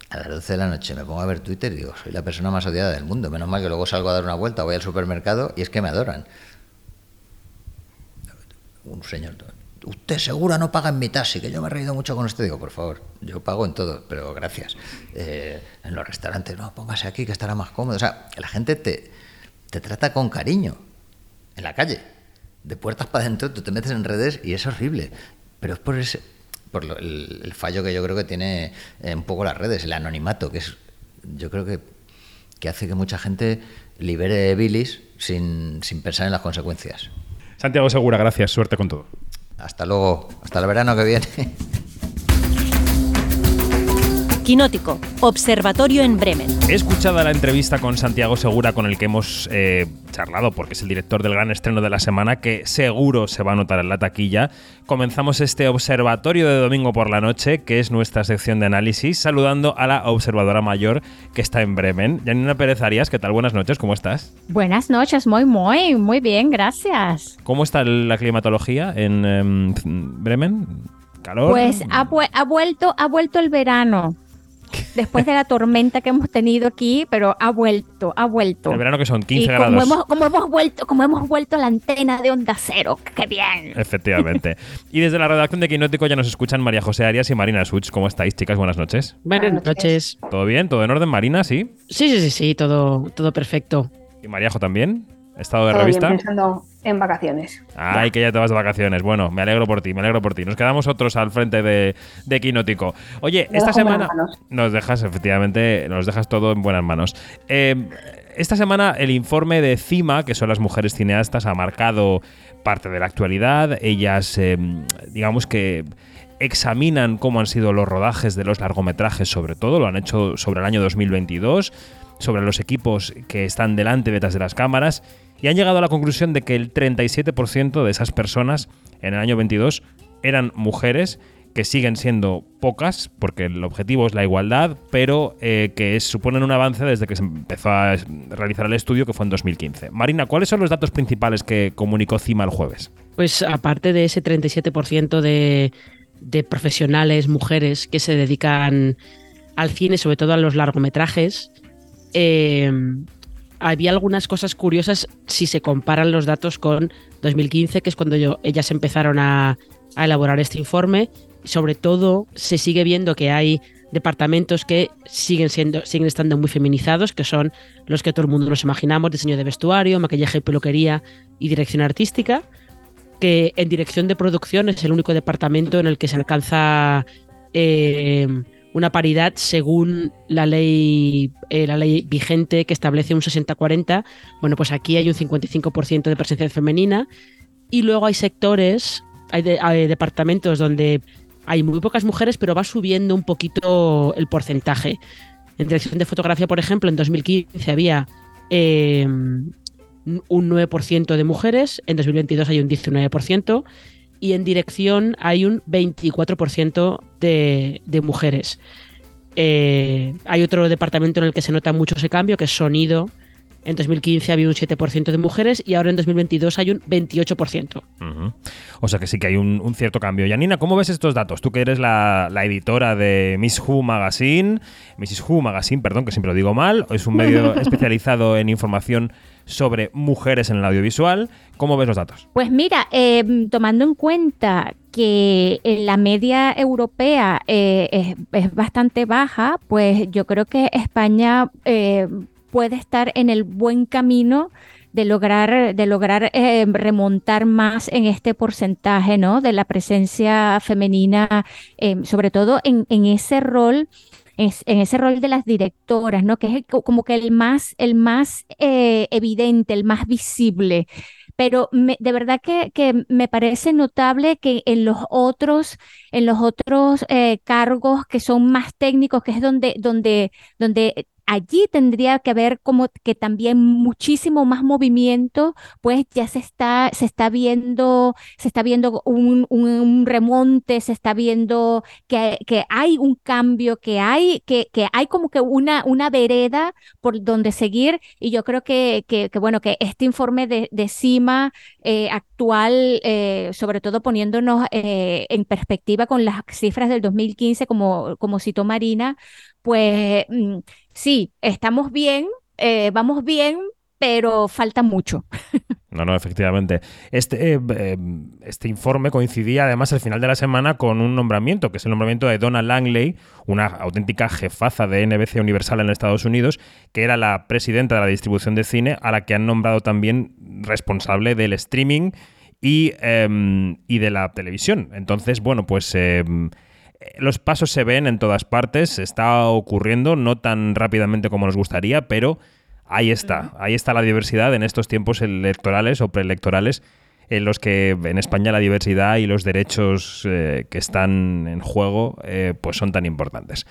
a las 12 de la noche me pongo a ver Twitter y digo, soy la persona más odiada del mundo. Menos mal que luego salgo a dar una vuelta, voy al supermercado y es que me adoran. Un señor, usted seguro no paga en mi taxi, que yo me he reído mucho con usted. Digo, por favor, yo pago en todo, pero gracias. Eh, en los restaurantes, no, póngase aquí que estará más cómodo. O sea, la gente te, te trata con cariño en la calle. De puertas para adentro, tú te metes en redes y es horrible. pero es por ese por el fallo que yo creo que tiene eh, un poco las redes, el anonimato, que es yo creo que, que hace que mucha gente libere bilis sin, sin pensar en las consecuencias. Santiago Segura, gracias. Suerte con todo. Hasta luego, hasta el verano que viene. Quinótico, Observatorio en Bremen. He escuchado la entrevista con Santiago Segura con el que hemos eh, charlado, porque es el director del gran estreno de la semana, que seguro se va a notar en la taquilla. Comenzamos este observatorio de domingo por la noche, que es nuestra sección de análisis, saludando a la observadora mayor que está en Bremen. Janina Pérez Arias, ¿qué tal? Buenas noches, ¿cómo estás? Buenas noches, muy, muy, muy bien, gracias. ¿Cómo está la climatología en em, Bremen? ¿Calor? Pues ha, vu- ha vuelto, ha vuelto el verano. Después de la tormenta que hemos tenido aquí, pero ha vuelto, ha vuelto. El verano que son 15 y como grados. hemos, como hemos vuelto, como hemos vuelto a la antena de onda cero, qué bien. Efectivamente. y desde la redacción de Quinótico ya nos escuchan María José Arias y Marina Such. ¿Cómo estáis, chicas? Buenas noches. Buenas noches. ¿Todo bien? ¿Todo en orden, Marina? ¿Sí? Sí, sí, sí, sí, todo, todo perfecto. ¿Y Mariajo también? ¿Estado de Todo bien, revista? pensando en vacaciones. Ay, que ya te vas de vacaciones. Bueno, me alegro por ti, me alegro por ti. Nos quedamos otros al frente de, de Quinótico. Oye, esta semana nos dejas, efectivamente, nos dejas todo en buenas manos. Eh, esta semana el informe de CIMA, que son las mujeres cineastas, ha marcado parte de la actualidad. Ellas, eh, digamos que examinan cómo han sido los rodajes de los largometrajes, sobre todo, lo han hecho sobre el año 2022, sobre los equipos que están delante detrás de las cámaras, y han llegado a la conclusión de que el 37% de esas personas en el año 22 eran mujeres, que siguen siendo pocas, porque el objetivo es la igualdad, pero eh, que suponen un avance desde que se empezó a realizar el estudio, que fue en 2015. Marina, ¿cuáles son los datos principales que comunicó CIMA el jueves? Pues aparte de ese 37% de, de profesionales, mujeres, que se dedican al cine, sobre todo a los largometrajes, eh, había algunas cosas curiosas si se comparan los datos con 2015, que es cuando yo- ellas empezaron a, elaborar este informe. Sobre todo, se sigue viendo que hay departamentos que siguen siendo siguen estando muy feminizados, que son los que todo el mundo nos imaginamos, diseño de vestuario, maquillaje y peluquería y dirección artística, que en dirección de producción es el único departamento en el que se alcanza eh, una paridad según la ley, eh, la ley vigente que establece un 60-40. Bueno, pues aquí hay un 55% de presencia femenina y luego hay sectores, hay, de- hay departamentos donde hay muy pocas mujeres, pero va subiendo un poquito el porcentaje. En dirección de fotografía, por ejemplo, en 2015 había eh, un 9% de mujeres, en 2022 hay un 19% y en dirección hay un 24% de, de mujeres. Eh, hay otro departamento en el que se nota mucho ese cambio, que es sonido. En 2015 había un 7% de mujeres y ahora en 2022 hay un 28%. Ujú. O sea que sí que hay un, un cierto cambio. Yanina, ¿cómo ves estos datos? Tú que eres la, la editora de Miss Who Magazine, Mrs. Who Magazine, perdón, que siempre lo digo mal, es un medio especializado en información sobre mujeres en el audiovisual. ¿Cómo ves los datos? Pues mira, eh, tomando en cuenta que la media europea eh, es, bastante baja, pues yo creo que España eh, puede estar en el buen camino de lograr, de lograr eh, remontar más en este porcentaje, ¿no? De la presencia femenina, eh, sobre todo en ese rol es- en ese rol de las directoras, ¿no? Que es como que el más, el más eh, evidente, el más visible. Pero me- de verdad que, que me parece notable que en los otros, en los otros eh, cargos que son más técnicos, que es donde, donde, donde allí tendría que haber como que también muchísimo más movimiento, pues ya se está, se está viendo, se está viendo un, un- remonte, se está viendo que, que hay un cambio, que hay, que, que hay como que una, una vereda por donde seguir. Y yo creo que, que, que, bueno, que este informe de, de CIMA eh, actual, eh, sobre todo poniéndonos eh, en perspectiva con las cifras del 2015, como, como citó Marina, pues mm, sí, estamos bien, eh, vamos bien, pero falta mucho. No, no, efectivamente. Este, eh, eh, este informe coincidía además al final de la semana con un nombramiento, que es el nombramiento de Donna Langley, una auténtica jefaza de NBC Universal en Estados Unidos, que era la presidenta de la distribución de cine, a la que han nombrado también responsable del streaming y, em, y de la televisión. Entonces, bueno, pues em, los pasos se ven en todas partes, está ocurriendo, no tan rápidamente como nos gustaría, pero ahí está, ahí está la diversidad en estos tiempos electorales o preelectorales en los que en España la diversidad y los derechos eh, que están en juego eh, pues son tan importantes.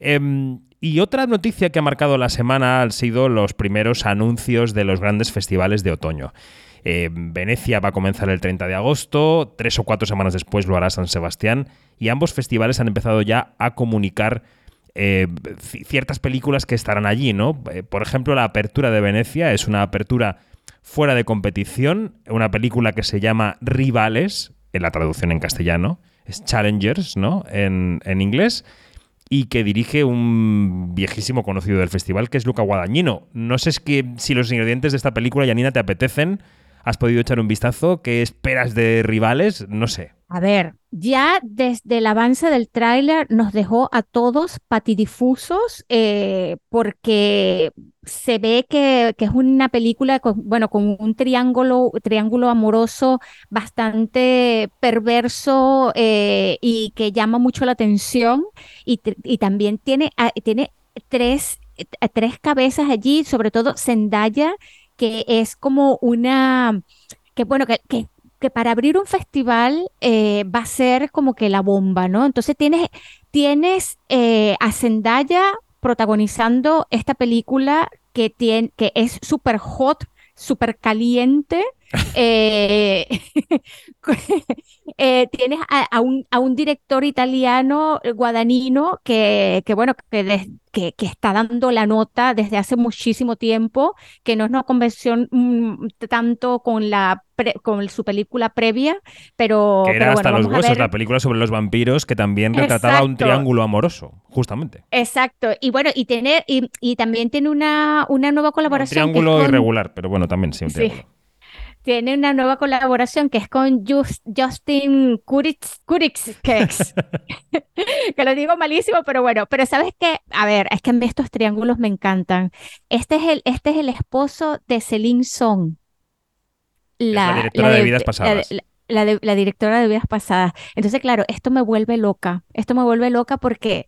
Em, y otra noticia que ha marcado la semana han sido los primeros anuncios de los grandes festivales de otoño. Em, Venecia va a comenzar el 30 de agosto, tres o cuatro semanas después lo hará San Sebastián, y ambos festivales han empezado ya a comunicar eh, ciertas películas que estarán allí, ¿no? por ejemplo, la apertura de Venecia es una apertura fuera de competición, una película que se llama Rivales, en la traducción en castellano, es Challengers, ¿no? En, inglés, y que dirige un viejísimo conocido del festival, que es Luca Guadagnino. No sé si los ingredientes de esta película, Yanina, te apetecen. ¿Has podido echar un vistazo? ¿Qué esperas de Rivales? No sé. A ver, ya desde el avance del tráiler nos dejó a todos patidifusos eh, porque se ve que, es una película con, bueno, con un triángulo, triángulo amoroso bastante perverso eh, y que llama mucho la atención y, también tiene, ah, tiene tres, tres cabezas allí, sobre todo Zendaya, que es como una, que bueno, que, que para abrir un festival eh, va a ser como que la bomba, ¿no? Entonces tienes, tienes eh, a Zendaya protagonizando esta película que, tiene, que es súper hot, súper caliente. Eh, tienes a, un, a, un, director italiano, guadanino, que, que bueno, que, que, está dando la nota desde hace muchísimo tiempo, que no es una convención mm, tanto con la con su película previa, pero... Que era hasta los huesos, la película sobre los vampiros, que también retrataba un triángulo amoroso, justamente. Exacto, y bueno, y, tener, y, también tiene una, una nueva colaboración. Un triángulo irregular, pero bueno, también sí, un triángulo. Tiene una nueva colaboración que es con Justin Kurix, que lo digo malísimo, pero bueno, pero sabes que, a ver, es que estos triángulos me encantan. Este es el, este es el esposo de Celine Song la, directora de, vidas pasadas. La, directora de vidas pasadas. Entonces, claro, esto me vuelve loca. Esto me vuelve loca porque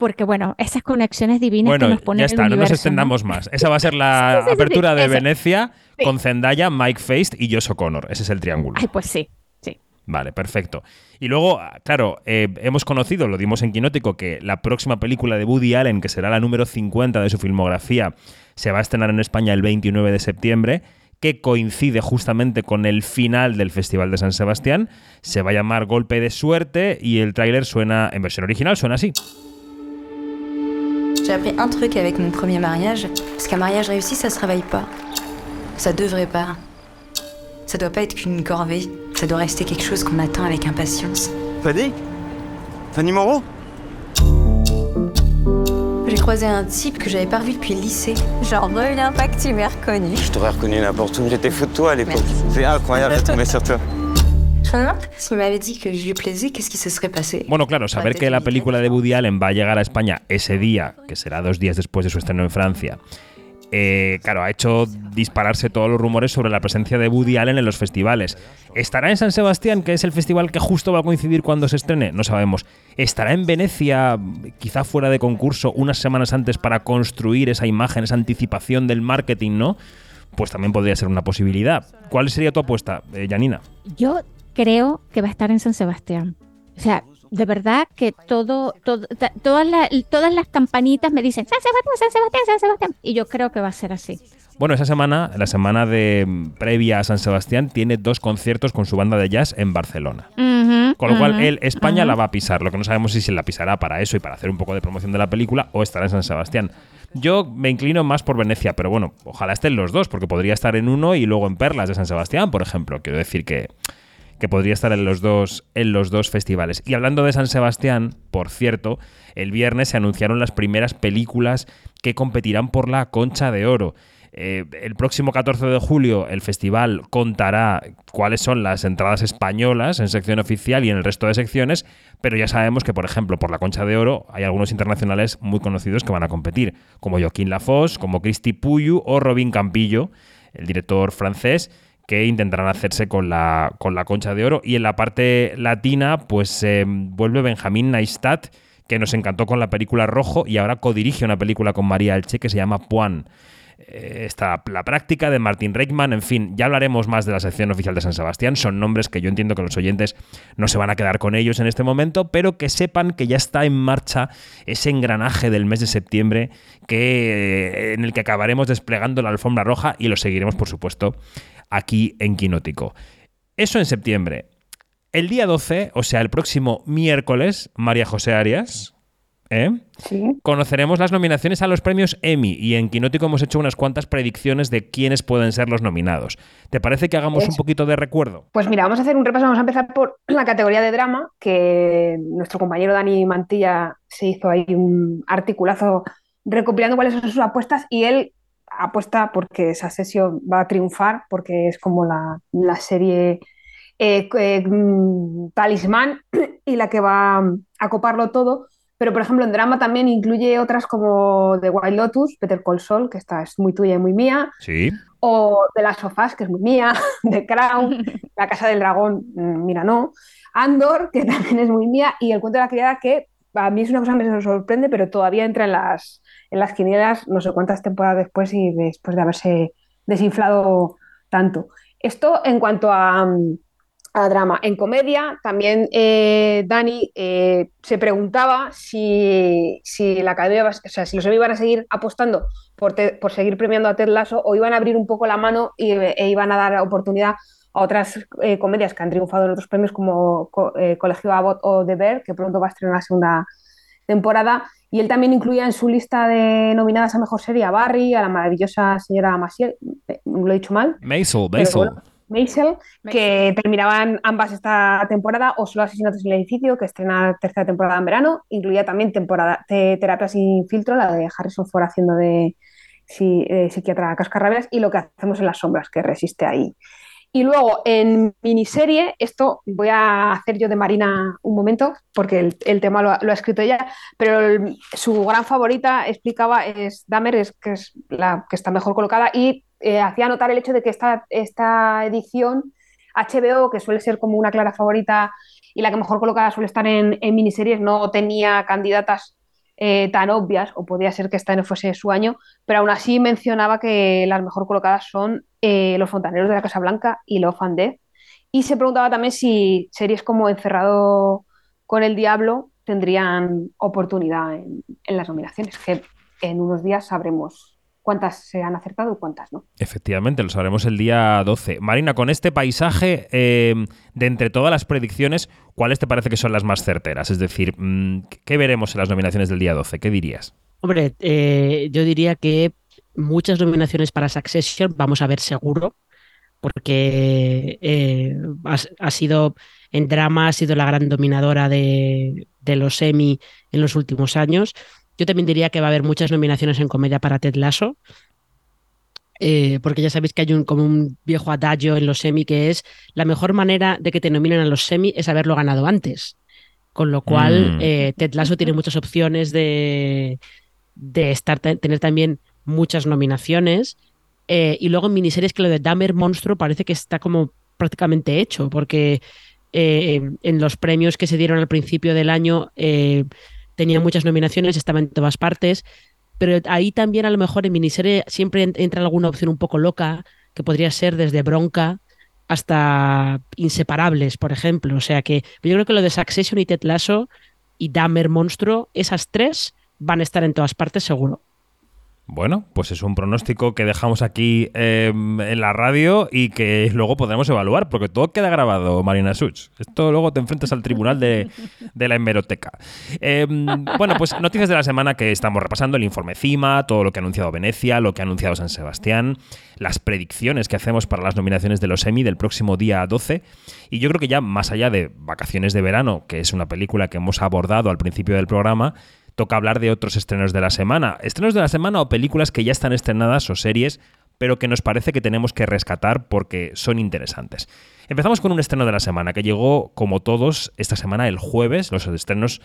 porque bueno, esas conexiones divinas que nos ponen ya está, no nos extendamos más. Esa va a ser la apertura de Venecia con Zendaya, Mike Feist y Josh O'Connor. Ese es el triángulo. Ay, pues sí, sí. Vale, perfecto. Y luego, claro, eh, hemos conocido, lo dimos en Quinótico, que la próxima película de Woody Allen, que será la número 50 de su filmografía, se va a estrenar en España el 29 de septiembre que coincide justamente con el final del Festival de San Sebastián. Se va a llamar Golpe de Suerte y el tráiler suena, en versión original, suena así. J'ai appris un truc avec mon premier mariage, parce qu'un mariage réussi, ça se réveille pas. Ça devrait pas. Ça doit pas être qu'une corvée. Ça doit rester quelque chose qu'on attend avec impatience. Fanny? Fanny Moreau? J'ai croisé un type que j'avais pas revu depuis le lycée. Genre, reviens pas que tu m'aies reconnu. Je t'aurais reconnu n'importe où. J'étais fou de toi à l'époque. C'est incroyable de tomber sur toi. Si me dit que je lui plaisais, qu'est-ce qui se serait passé? Bueno, claro, saber que la película de Woody Allen va a llegar a España ese día, que será dos días después de su estreno en Francia, eh, claro, ha hecho dispararse todos los rumores sobre la presencia de Woody Allen en los festivales. ¿Estará en San Sebastián, que es el festival que justo va a coincidir cuando se estrene? No sabemos. ¿Estará en Venecia, quizá fuera de concurso, unas semanas antes para construir esa imagen, esa anticipación del marketing, no? Pues también podría ser una posibilidad. ¿Cuál sería tu apuesta, eh, Janina? Yo creo que va a estar en San Sebastián. O sea, de verdad que todo, todo todas, todas las campanitas me dicen San Sebastián, San Sebastián, San Sebastián. Y yo creo que va a ser así. Bueno, esa semana, la semana de mm, previa a San Sebastián, tiene dos conciertos con su banda de jazz en Barcelona. con lo cual, él, España la va a pisar. Lo que no sabemos es si se la pisará para eso y para hacer un poco de promoción de la película o estará en San Sebastián. Yo me inclino más por Venecia, pero bueno, ojalá estén los dos, porque podría estar en uno y luego en Perlas de San Sebastián, por ejemplo. Quiero decir que que podría estar en los dos, en los dos festivales. Y hablando de San Sebastián, por cierto, el viernes se anunciaron las primeras películas que competirán por la Concha de Oro. Eh, el próximo 14 de julio el festival contará cuáles son las entradas españolas en sección oficial y en el resto de secciones, pero ya sabemos que, por ejemplo, por la Concha de Oro hay algunos internacionales muy conocidos que van a competir, como Joaquín Lafosse, como Cristi Puyu o Robin Campillo, el director francés, que intentarán hacerse con la, con la concha de oro. Y en la parte latina, pues eh, vuelve Benjamín Neistat, que nos encantó con la película Rojo y ahora codirige una película con María Elche que se llama Puan. Eh, está la práctica de Martin Reichman, en fin, ya hablaremos más de la sección oficial de San Sebastián, son nombres que yo entiendo que los oyentes no se van a quedar con ellos en este momento, pero que sepan que ya está en marcha ese engranaje del mes de septiembre que, en el que acabaremos desplegando la alfombra roja y lo seguiremos, por supuesto, aquí en Quinótico. Eso en septiembre. El día 12, o sea, el próximo miércoles, María José Arias, ¿eh? conoceremos las nominaciones a los premios Emmy y en Quinótico hemos hecho unas cuantas predicciones de quiénes pueden ser los nominados. ¿Te parece que hagamos un poquito de recuerdo? Pues mira, vamos a hacer un repaso, vamos a empezar por la categoría de drama, que nuestro compañero Dani Mantilla se hizo ahí un articulazo recopilando cuáles son sus apuestas y él apuesta porque esa sesión va a triunfar, porque es como la, serie eh, eh, mm, talismán y la que va a coparlo todo. Pero, por ejemplo, en drama también incluye otras como The Wild Lotus, Peter Call Saul, que esta es muy tuya y muy mía. Sí. O The Last of Us, que es muy mía. The Crown, La Casa del Dragón, mm, mira, no. Andor, que también es muy mía. Y El Cuento de la Criada, que a mí es una cosa que me sorprende, pero todavía entra en las, en las quinielas no sé cuántas temporadas después y después de haberse desinflado tanto. Esto en cuanto a, drama. En comedia, también eh, Dani eh, se preguntaba si, la academia, o sea, si los iban a seguir apostando por, por, seguir premiando a Ted Lasso o iban a abrir un poco la mano y, e iban a dar oportunidad a otras eh, comedias que han triunfado en otros premios como Colegio Abbott o The Bear, que pronto va a estrenar la segunda temporada. Y él también incluía en su lista de nominadas a mejor serie a Barry, a la maravillosa señora Maciel, eh, lo he dicho mal. Maisel, Maisel. Maisel, que terminaban ambas esta temporada, o solo Asesinatos en el Edificio, que estrena tercera temporada en verano. Incluía también temporada de Terapia sin filtro, la de Harrison Ford haciendo de, de psiquiatra cascarrabias, y lo que hacemos en las sombras, que resiste ahí. Y luego en miniserie, esto voy a hacer yo de Marina un momento, porque el, tema lo ha, escrito ella, pero su gran favorita, explicaba, es Dahmer, es, que es la que está mejor colocada, y eh, hacía notar el hecho de que esta, esta edición HBO, que suele ser como una clara favorita y la que mejor colocada suele estar en, en miniseries, no tenía candidatas eh, tan obvias, o podía ser que esta no fuese su año, pero aún así mencionaba que las mejor colocadas son eh, Los Fontaneros de la Casa Blanca y Love and. Y se preguntaba también si series como Encerrado con el Diablo tendrían oportunidad en, en las nominaciones, que en unos días sabremos cuántas se han acertado y cuántas no. Efectivamente, lo sabremos el día 12. Marina, con este paisaje, eh, de entre todas las predicciones, ¿cuáles te parece que son las más certeras? Es decir, mm, ¿qué veremos en las nominaciones del día 12? ¿Qué dirías? Hombre, eh, yo diría que muchas nominaciones para Succession vamos a ver seguro, porque eh, ha, sido en drama, ha sido la gran dominadora de, de los Emmy en los últimos años. Yo también diría que va a haber muchas nominaciones en comedia para Ted Lasso. Eh, porque ya sabéis que hay un, como un viejo adagio en los semi que es la mejor manera de que te nominen a los semi es haberlo ganado antes. Con lo cual, mm. eh, Ted Lasso tiene muchas opciones de, de estar, tener también muchas nominaciones. Eh, y luego en miniseries que lo de Dahmer Monstruo parece que está como prácticamente hecho, porque en los premios que se dieron al principio del año tenía muchas nominaciones, estaba en todas partes, pero ahí también a lo mejor en miniserie siempre entra alguna opción un poco loca, que podría ser desde Bronca hasta Inseparables, por ejemplo. O sea que yo creo que lo de Succession y Ted Lasso y Dahmer Monstruo, esas tres van a estar en todas partes seguro. Bueno, pues es un pronóstico que dejamos aquí em, en la radio y que luego podremos evaluar, porque todo queda grabado, Marina Such. Esto luego te enfrentas al tribunal de, la hemeroteca. Em, bueno, pues noticias de la semana que estamos repasando, el informe CIMA, todo lo que ha anunciado Venecia, lo que ha anunciado San Sebastián, las predicciones que hacemos para las nominaciones de los Emmy del próximo día 12. Y yo creo que ya más allá de Vacaciones de Verano, que es una película que hemos abordado al principio del programa, toca hablar de otros estrenos de la semana. Estrenos de la semana o películas que ya están estrenadas o series pero que nos parece que tenemos que rescatar porque son interesantes. Empezamos con un estreno de la semana que llegó, como todos, esta semana el jueves. Los estrenos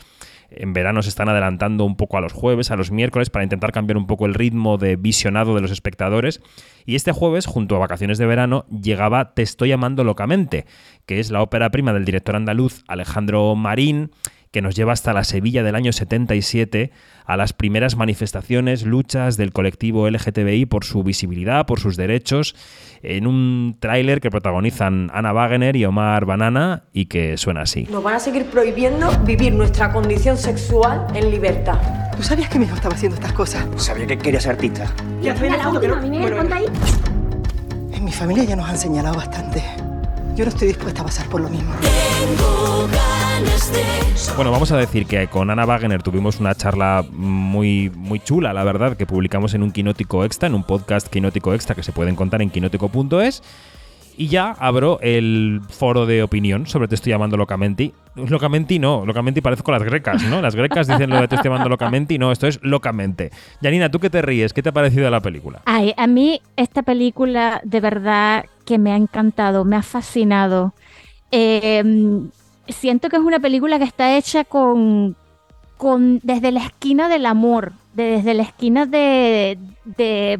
en verano se están adelantando un poco a los jueves, a los miércoles, para intentar cambiar un poco el ritmo de visionado de los espectadores. Y este jueves, junto a vacaciones de verano, llegaba Te estoy llamando locamente, que es la ópera prima del director andaluz Alejandro Marín que nos lleva hasta la Sevilla del año 77, a las primeras manifestaciones, luchas del colectivo LGTBI por su visibilidad, por sus derechos, en un tráiler que protagonizan Ana Wagener y Omar Banana y que suena así. Nos van a seguir prohibiendo vivir nuestra condición sexual en libertad. ¿Tú sabías que mi hijo estaba haciendo estas cosas? Sabía que quería ser artista. ¿Y la última, ahí? En mi familia ya nos han señalado bastante. Yo no estoy dispuesta a pasar por lo mismo. Bueno, vamos a decir que con Ana Wagner tuvimos una charla muy, muy chula, la verdad, que publicamos en un Quinótico Extra, en un podcast Quinótico Extra que se puede encontrar en quinótico.es. Y ya abro el foro de opinión sobre Te estoy llamando locamente. Locamente no, locamente parezco las grecas, ¿no? Las grecas dicen lo de Te estoy llamando locamente y no, esto es locamente. Yanina, ¿tú qué te ríes? ¿Qué te ha parecido la película? Ay, a mí esta película de verdad que me ha encantado, me ha fascinado. Em, siento que es una película que está hecha con, con desde la esquina del amor, desde la esquina de,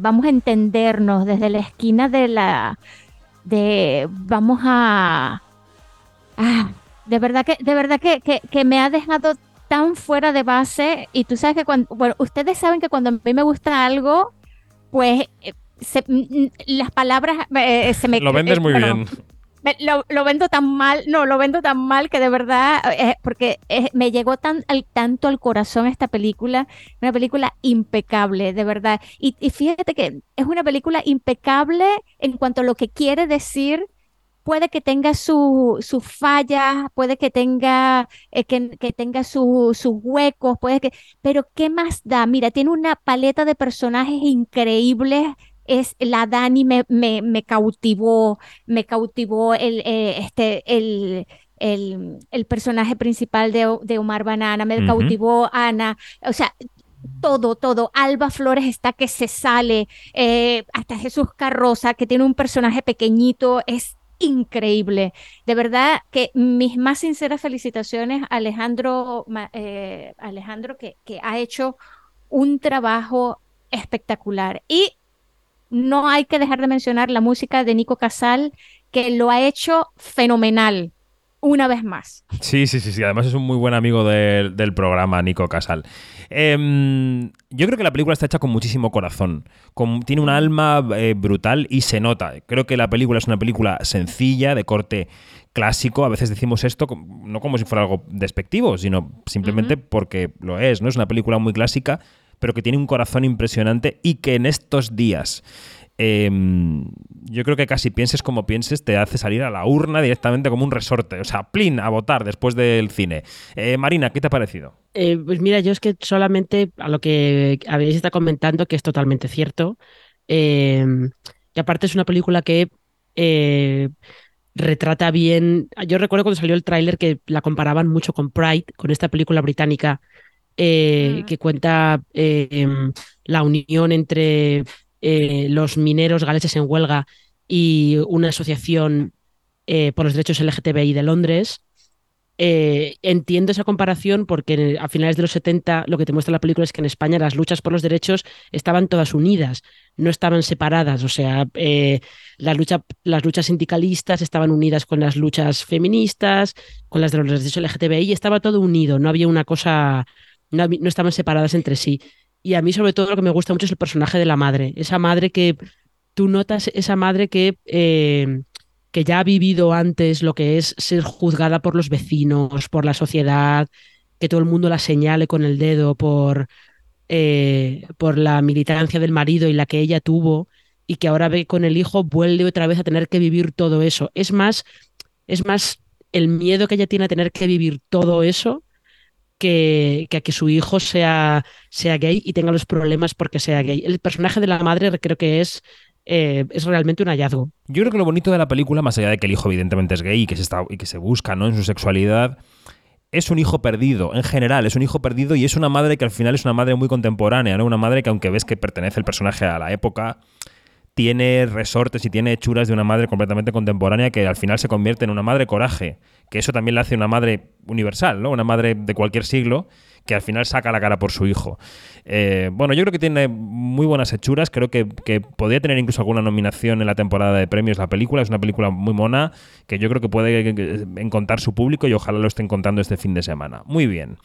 vamos a entendernos, desde la esquina de la de vamos a ah, de verdad que de verdad que, que, me ha dejado tan fuera de base y tú sabes que cuando bueno ustedes saben que cuando a mí me gusta algo pues eh, las palabras eh, se me... Lo vendes muy bien. Lo, vendo tan mal, no, lo vendo tan mal que de verdad, eh, porque me llegó tan, al, tanto al corazón esta película, una película impecable, de verdad. Y, fíjate que es una película impecable en cuanto a lo que quiere decir puede que tenga sus su fallas, puede que tenga, que, que, tenga sus huecos, puede que, pero ¿qué más da? Mira, tiene una paleta de personajes increíbles es la Dani me, me, cautivó, me cautivó el, eh, este, el, el, personaje principal de, de Omar Banana, me cautivó Ana, o sea, todo, todo. Alba Flores está que se sale, eh, hasta Jesús Carroza, que tiene un personaje pequeñito, es increíble. De verdad que mis más sinceras felicitaciones a Alejandro, eh, Alejandro que, que ha hecho un trabajo espectacular. Y no hay que dejar de mencionar la música de Nico Casal, que lo ha hecho fenomenal. Una vez más. Sí, sí, sí, sí. Además es un muy buen amigo del, programa, Nico Casal. Em, yo creo que la película está hecha con muchísimo corazón. tiene un alma eh, brutal y se nota. Creo que la película es una película sencilla, de corte clásico. A veces decimos esto no como si fuera algo despectivo, sino simplemente porque lo es. ¿no? Es una película muy clásica pero que tiene un corazón impresionante y que en estos días em, yo creo que casi pienses como pienses, te hace salir a la urna directamente como un resorte. O sea, plin, a votar después del cine. Eh, Marina, ¿qué te ha parecido? Eh, pues mira, yo es que solamente a lo que habéis estado comentando, que es totalmente cierto. Em, y aparte es una película que eh, retrata bien. Yo recuerdo cuando salió el tráiler que la comparaban mucho con Pride, con esta película británica eh, que cuenta eh, em, la unión entre eh, los mineros galeses en huelga y una asociación por los derechos LGTBI de Londres. entiendo esa comparación porque a finales de los 70 lo que te muestra la película es que en España las luchas por los derechos estaban todas unidas, no estaban separadas. O sea, las luchas sindicalistas estaban unidas con las luchas feministas, con las de los derechos LGTBI, estaba todo unido, no había una cosa no, estaban separadas entre sí. Y a mí sobre todo lo que me gusta mucho es el personaje de la madre, esa madre que tú notas, esa madre que, eh, que ya ha vivido antes lo que es ser juzgada por los vecinos, por la sociedad, que todo el mundo la señale con el dedo por, eh, por la militancia del marido y la que ella tuvo y que ahora ve con el hijo vuelve otra vez a tener que vivir todo eso. Es más, es más el miedo que ella tiene a tener que vivir todo eso que, que, que su hijo sea, sea gay y tenga los problemas porque sea gay. El personaje de la madre creo que es eh, es realmente un hallazgo. Yo creo que lo bonito de la película, más allá de que el hijo evidentemente es gay y que se, está, y que se busca ¿no? en su sexualidad, es un hijo perdido, en general, es un hijo perdido y es una madre que al final es una madre muy contemporánea, ¿no? Una madre que aunque ves que pertenece el personaje a la época, tiene resortes y tiene hechuras de una madre completamente contemporánea que al final se convierte en una madre coraje, que eso también le hace una madre universal, ¿no? Una madre de cualquier siglo que al final saca la cara por su hijo. Eh, bueno, yo creo que tiene muy buenas hechuras, creo que, que, podría tener incluso alguna nominación en la temporada de premios la película, es una película muy mona que yo creo que puede encontrar su público y ojalá lo esté encontrando este fin de semana. Muy bien.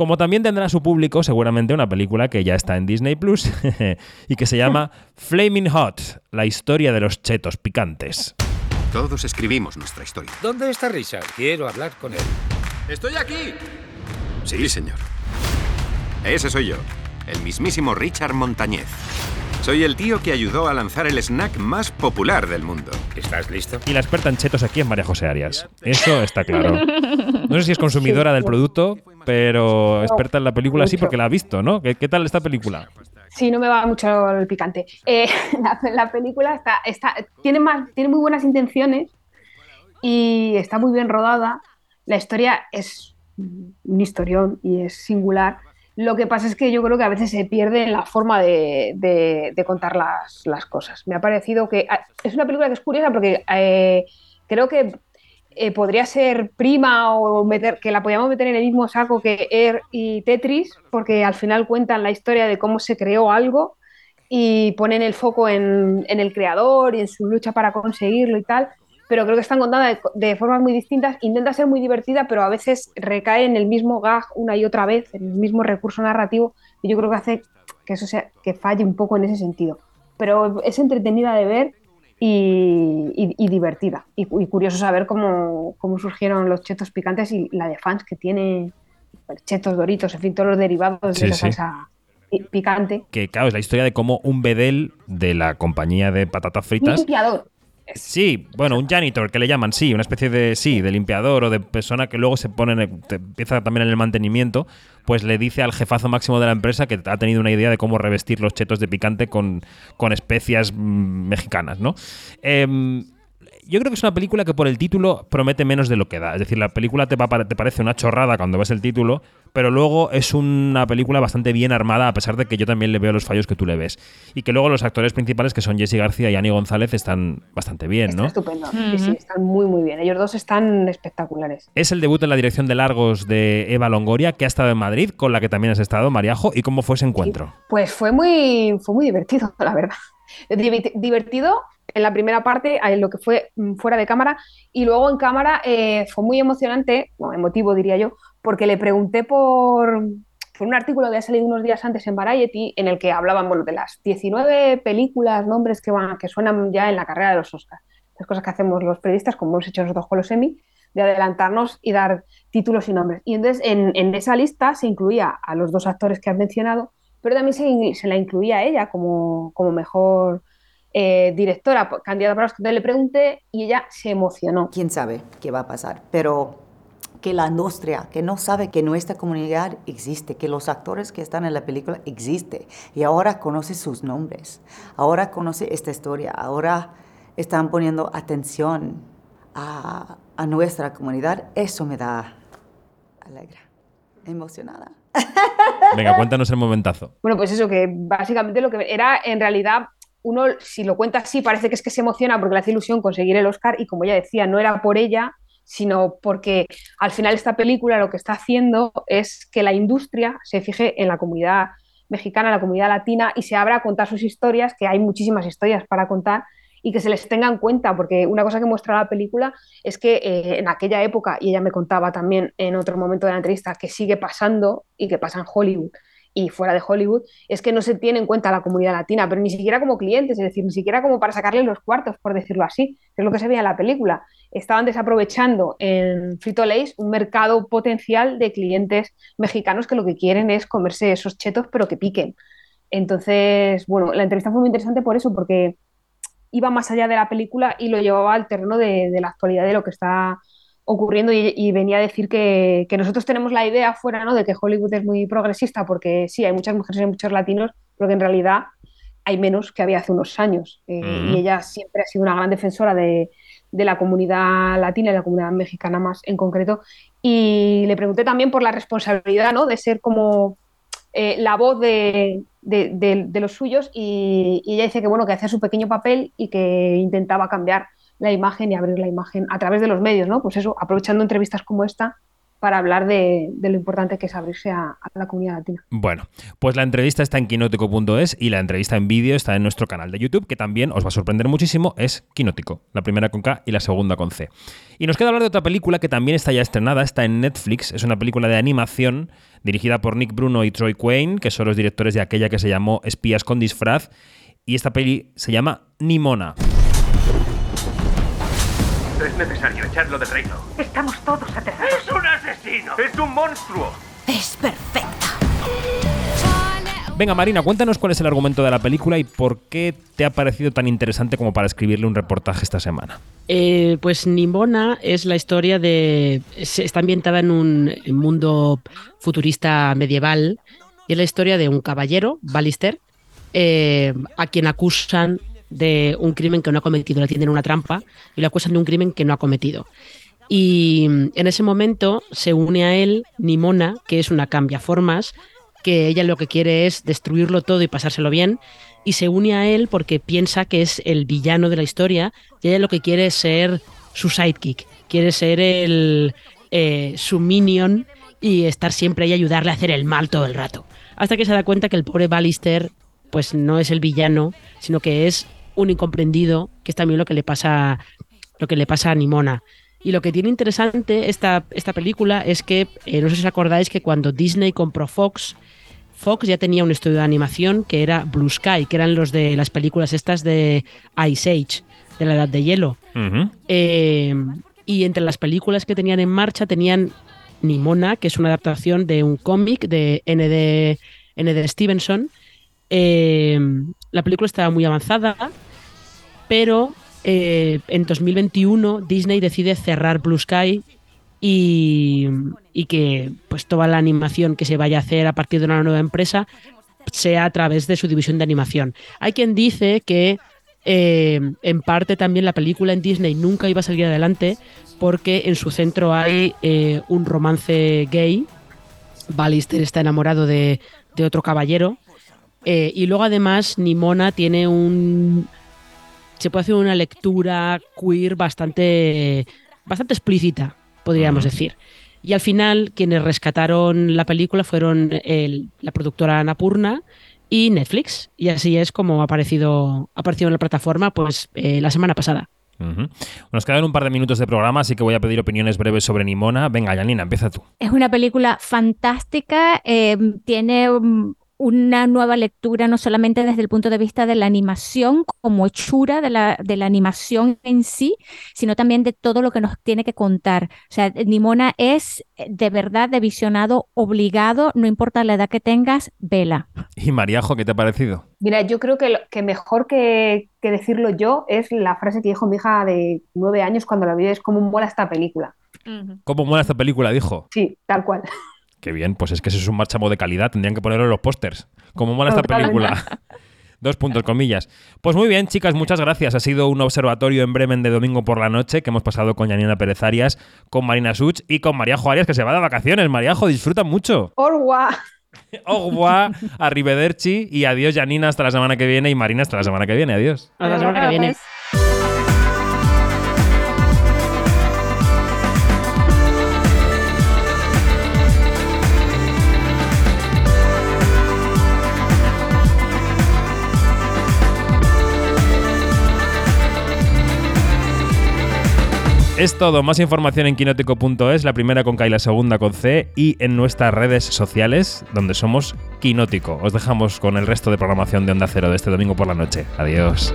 Como también tendrá su público seguramente una película que ya está en Disney Plus y que se llama Flaming Hot, la historia de los chetos picantes. Todos escribimos nuestra historia. ¿Dónde está Richard? Quiero hablar con él. ¡Estoy aquí! Sí, señor. Ese soy yo, el mismísimo Richard Montañez. Soy el tío que ayudó a lanzar el snack más popular del mundo. ¿Estás listo? Y la experta en chetos aquí es María José Arias. Eso está claro. No sé si es consumidora del producto, pero experta en la película sí porque la ha visto, ¿no? ¿Qué, tal esta película? Sí, no me va mucho el picante. Eh, la, película está, está, tiene, más, tiene muy buenas intenciones y está muy bien rodada. La historia es un historión y es singular lo que pasa es que yo creo que a veces se pierde en la forma de, contar las, cosas. Me ha parecido que ah, es una película que es curiosa porque eh, creo que eh, podría ser prima o meter, que la podíamos meter en el mismo saco que Air y Tetris, porque al final cuentan la historia de cómo se creó algo y ponen el foco en, en el creador y en su lucha para conseguirlo y tal pero creo que están contadas de, formas muy distintas. Intenta ser muy divertida, pero a veces recae en el mismo gag una y otra vez, en el mismo recurso narrativo, y yo creo que hace que eso sea que falle un poco en ese sentido. Pero es entretenida de ver y, divertida. Y, curioso saber cómo, cómo, surgieron los chetos picantes y la de fans que tiene chetos, doritos, en fin, todos los derivados de esa salsa picante. Que claro, es la historia de cómo un bedel de la compañía de patatas fritas. Sí, bueno, un janitor que le llaman, sí, una especie de, sí, de limpiador o de persona que luego se pone, empieza también en el mantenimiento, pues le dice al jefazo máximo de la empresa que ha tenido una idea de cómo revestir los chetos de picante con, con especias mm, mexicanas, ¿no? Eh, yo creo que es una película que por el título promete menos de lo que da. Es decir, la película te, te parece una chorrada cuando ves el título, pero luego es una película bastante bien armada, a pesar de que yo también le veo los fallos que tú le ves. Y que luego los actores principales, que son Jesse García y Ani González, están bastante bien, ¿no? Estupendo. Sí, sí, están muy, muy bien. Ellos dos están espectaculares. Es el debut en la dirección de largos de Eva Longoria, que ha estado en Madrid, con la que también has estado, Mariajo. ¿Y cómo fue ese encuentro? Pues fue muy, fue muy divertido, la verdad. Divertido en la primera parte, en lo que fue mm, fuera de cámara, y luego en cámara eh, fue muy emocionante, emotivo diría yo, porque le pregunté por, un artículo que había salido unos días antes en Variety, en el que hablaban bueno, de las 19 películas, nombres que, van, que suenan ya en la carrera de los Oscars. Las cosas que hacemos los periodistas, como hemos hecho nosotros con los Emmy, de adelantarnos y dar títulos y nombres. Y entonces en, en esa lista se incluía a los dos actores que has mencionado, pero también se, se la incluía a ella como, como mejor eh, directora, candidata para los que le pregunté y ella se emocionó. ¿Quién sabe qué va a pasar? Pero que la industria, que no sabe que nuestra comunidad existe, que los actores que están en la película existen y ahora conoce sus nombres, ahora conoce esta historia, ahora están poniendo atención a, a nuestra comunidad, eso me da alegre, emocionada. Venga, cuéntanos el momentazo. Bueno, pues eso, que básicamente lo que era en realidad uno, si lo cuenta así, parece que es que se emociona porque le hace ilusión conseguir el Oscar y como ella decía, no era por ella, sino porque al final esta película lo que está haciendo es que la industria se fije en la comunidad mexicana, la comunidad latina y se abra a contar sus historias, que hay muchísimas historias para contar y que se les tenga en cuenta, porque una cosa que muestra la película es que eh, en aquella época, y ella me contaba también en otro momento de la entrevista, que sigue pasando y que pasa en Hollywood, y fuera de Hollywood, es que no se tiene en cuenta la comunidad latina, pero ni siquiera como clientes, es decir, ni siquiera como para sacarle los cuartos, por decirlo así, que es lo que se veía en la película. Estaban desaprovechando en Frito Lays un mercado potencial de clientes mexicanos que lo que quieren es comerse esos chetos, pero que piquen. Entonces, bueno, la entrevista fue muy interesante por eso, porque iba más allá de la película y lo llevaba al terreno de, de la actualidad de lo que está ocurriendo y, venía a decir que, nosotros tenemos la idea fuera ¿no? de que Hollywood es muy progresista porque sí, hay muchas mujeres y muchos latinos, pero que en realidad hay menos que había hace unos años. Eh, y ella siempre ha sido una gran defensora de, la comunidad latina y la comunidad mexicana más en concreto. Y le pregunté también por la responsabilidad ¿no? de ser como eh, la voz de, de, los suyos y, ella dice que bueno, que hacía su pequeño papel y que intentaba cambiar la imagen y abrir la imagen a través de los medios, ¿no? Pues eso, aprovechando entrevistas como esta para hablar de, de lo importante que es abrirse a, a la comunidad latina. Bueno, pues la entrevista está en quinótico.es y la entrevista en vídeo está en nuestro canal de YouTube, que también os va a sorprender muchísimo, es Quinótico, la primera con K y la segunda con C. Y nos queda hablar de otra película que también está ya estrenada, está en Netflix, es una película de animación dirigida por Nick Bruno y Troy Quane, que son los directores de aquella que se llamó Espías con disfraz, y esta peli se llama Nimona. Es necesario echarlo del reino. Estamos todos aterrados. ¡Es un asesino! ¡Es un monstruo! Es perfecta. Venga, Marina, cuéntanos cuál es el argumento de la película y por qué te ha parecido tan interesante como para escribirle un reportaje esta semana. Eh, pues Nimona es la historia de. Está ambientada en un mundo futurista medieval y es la historia de un caballero, Ballister, eh, a quien acusan de un crimen que no ha cometido. Le tienden una trampa y le acusan de un crimen que no ha cometido. Y en ese momento se une a él Nimona, que es una cambiaformas, que ella lo que quiere es destruirlo todo y pasárselo bien, y se une a él porque piensa que es el villano de la historia, y ella lo que quiere es ser su sidekick, quiere ser el eh, su minion y estar siempre ahí ayudarle a hacer el mal todo el rato. Hasta que se da cuenta que el pobre Ballister pues no es el villano, sino que es un incomprendido, que es también lo que le pasa lo que le pasa a Nimona. Y lo que tiene interesante esta, esta película es que, eh, no sé si os acordáis que cuando Disney compró Fox, Fox ya tenía un estudio de animación que era Blue Sky, que eran los de las películas estas de Ice Age, de la Edad de Hielo. Eh, y entre las películas que tenían en marcha tenían Nimona, que es una adaptación de un cómic de N.D. N.D. Stevenson. Eh, la película estaba muy avanzada, pero eh, en 2021 Disney decide cerrar Blue Sky y, y que pues toda la animación que se vaya a hacer a partir de una nueva empresa sea a través de su división de animación. Hay quien dice que eh, en parte también la película en Disney nunca iba a salir adelante porque en su centro hay eh, un romance gay. Ballister está enamorado de, otro caballero. Y luego además Nimona tiene un... Se puede hacer una lectura queer bastante, bastante explícita, podríamos decir. Y al final quienes rescataron la película fueron el- la productora Anapurna y Netflix. Y así es como ha aparecido, ha aparecido en la plataforma pues eh, la semana pasada. Nos quedan un par de minutos de programa, así que voy a pedir opiniones breves sobre Nimona. Venga, Janina, empieza tú. Es una película fantástica, eh, tiene mm, una nueva lectura no solamente desde el punto de vista de la animación como hechura de la, de la animación en sí, sino también de todo lo que nos tiene que contar. O sea, Nimona es eh, de verdad de visionado obligado, no importa la edad que tengas, vela. Y Mariajo, ¿qué te ha parecido? Mira, yo creo que, lo- que mejor que, que decirlo yo es la frase que dijo mi hija de nueve años cuando la vi, es como mola esta película. ¿Cómo mola esta película? Dijo. Sí, tal cual. Qué bien, pues es que eso es un marchamo de calidad, tendrían que ponerlo en los pósters. ¿Cómo mola esta película? Dos puntos, comillas. Pues muy bien, chicas, muchas gracias. Ha sido un observatorio en Bremen de domingo por la noche que hemos pasado con Janina Pérez Arias, con Marina Such y con Mariajo Arias, que se va de vacaciones. Mariajo, disfruta mucho. Orwa. Au revoir, arrivederci y adiós, Janina, hasta la semana que viene y Marina hasta la semana que viene. Adiós. Hasta la semana que viene. Es todo, más información en quinótico.es, la primera con K y la segunda con C, y en nuestras redes sociales, donde somos Quinótico. Os dejamos con el resto de programación de Onda Cero de este domingo por la noche. Adiós.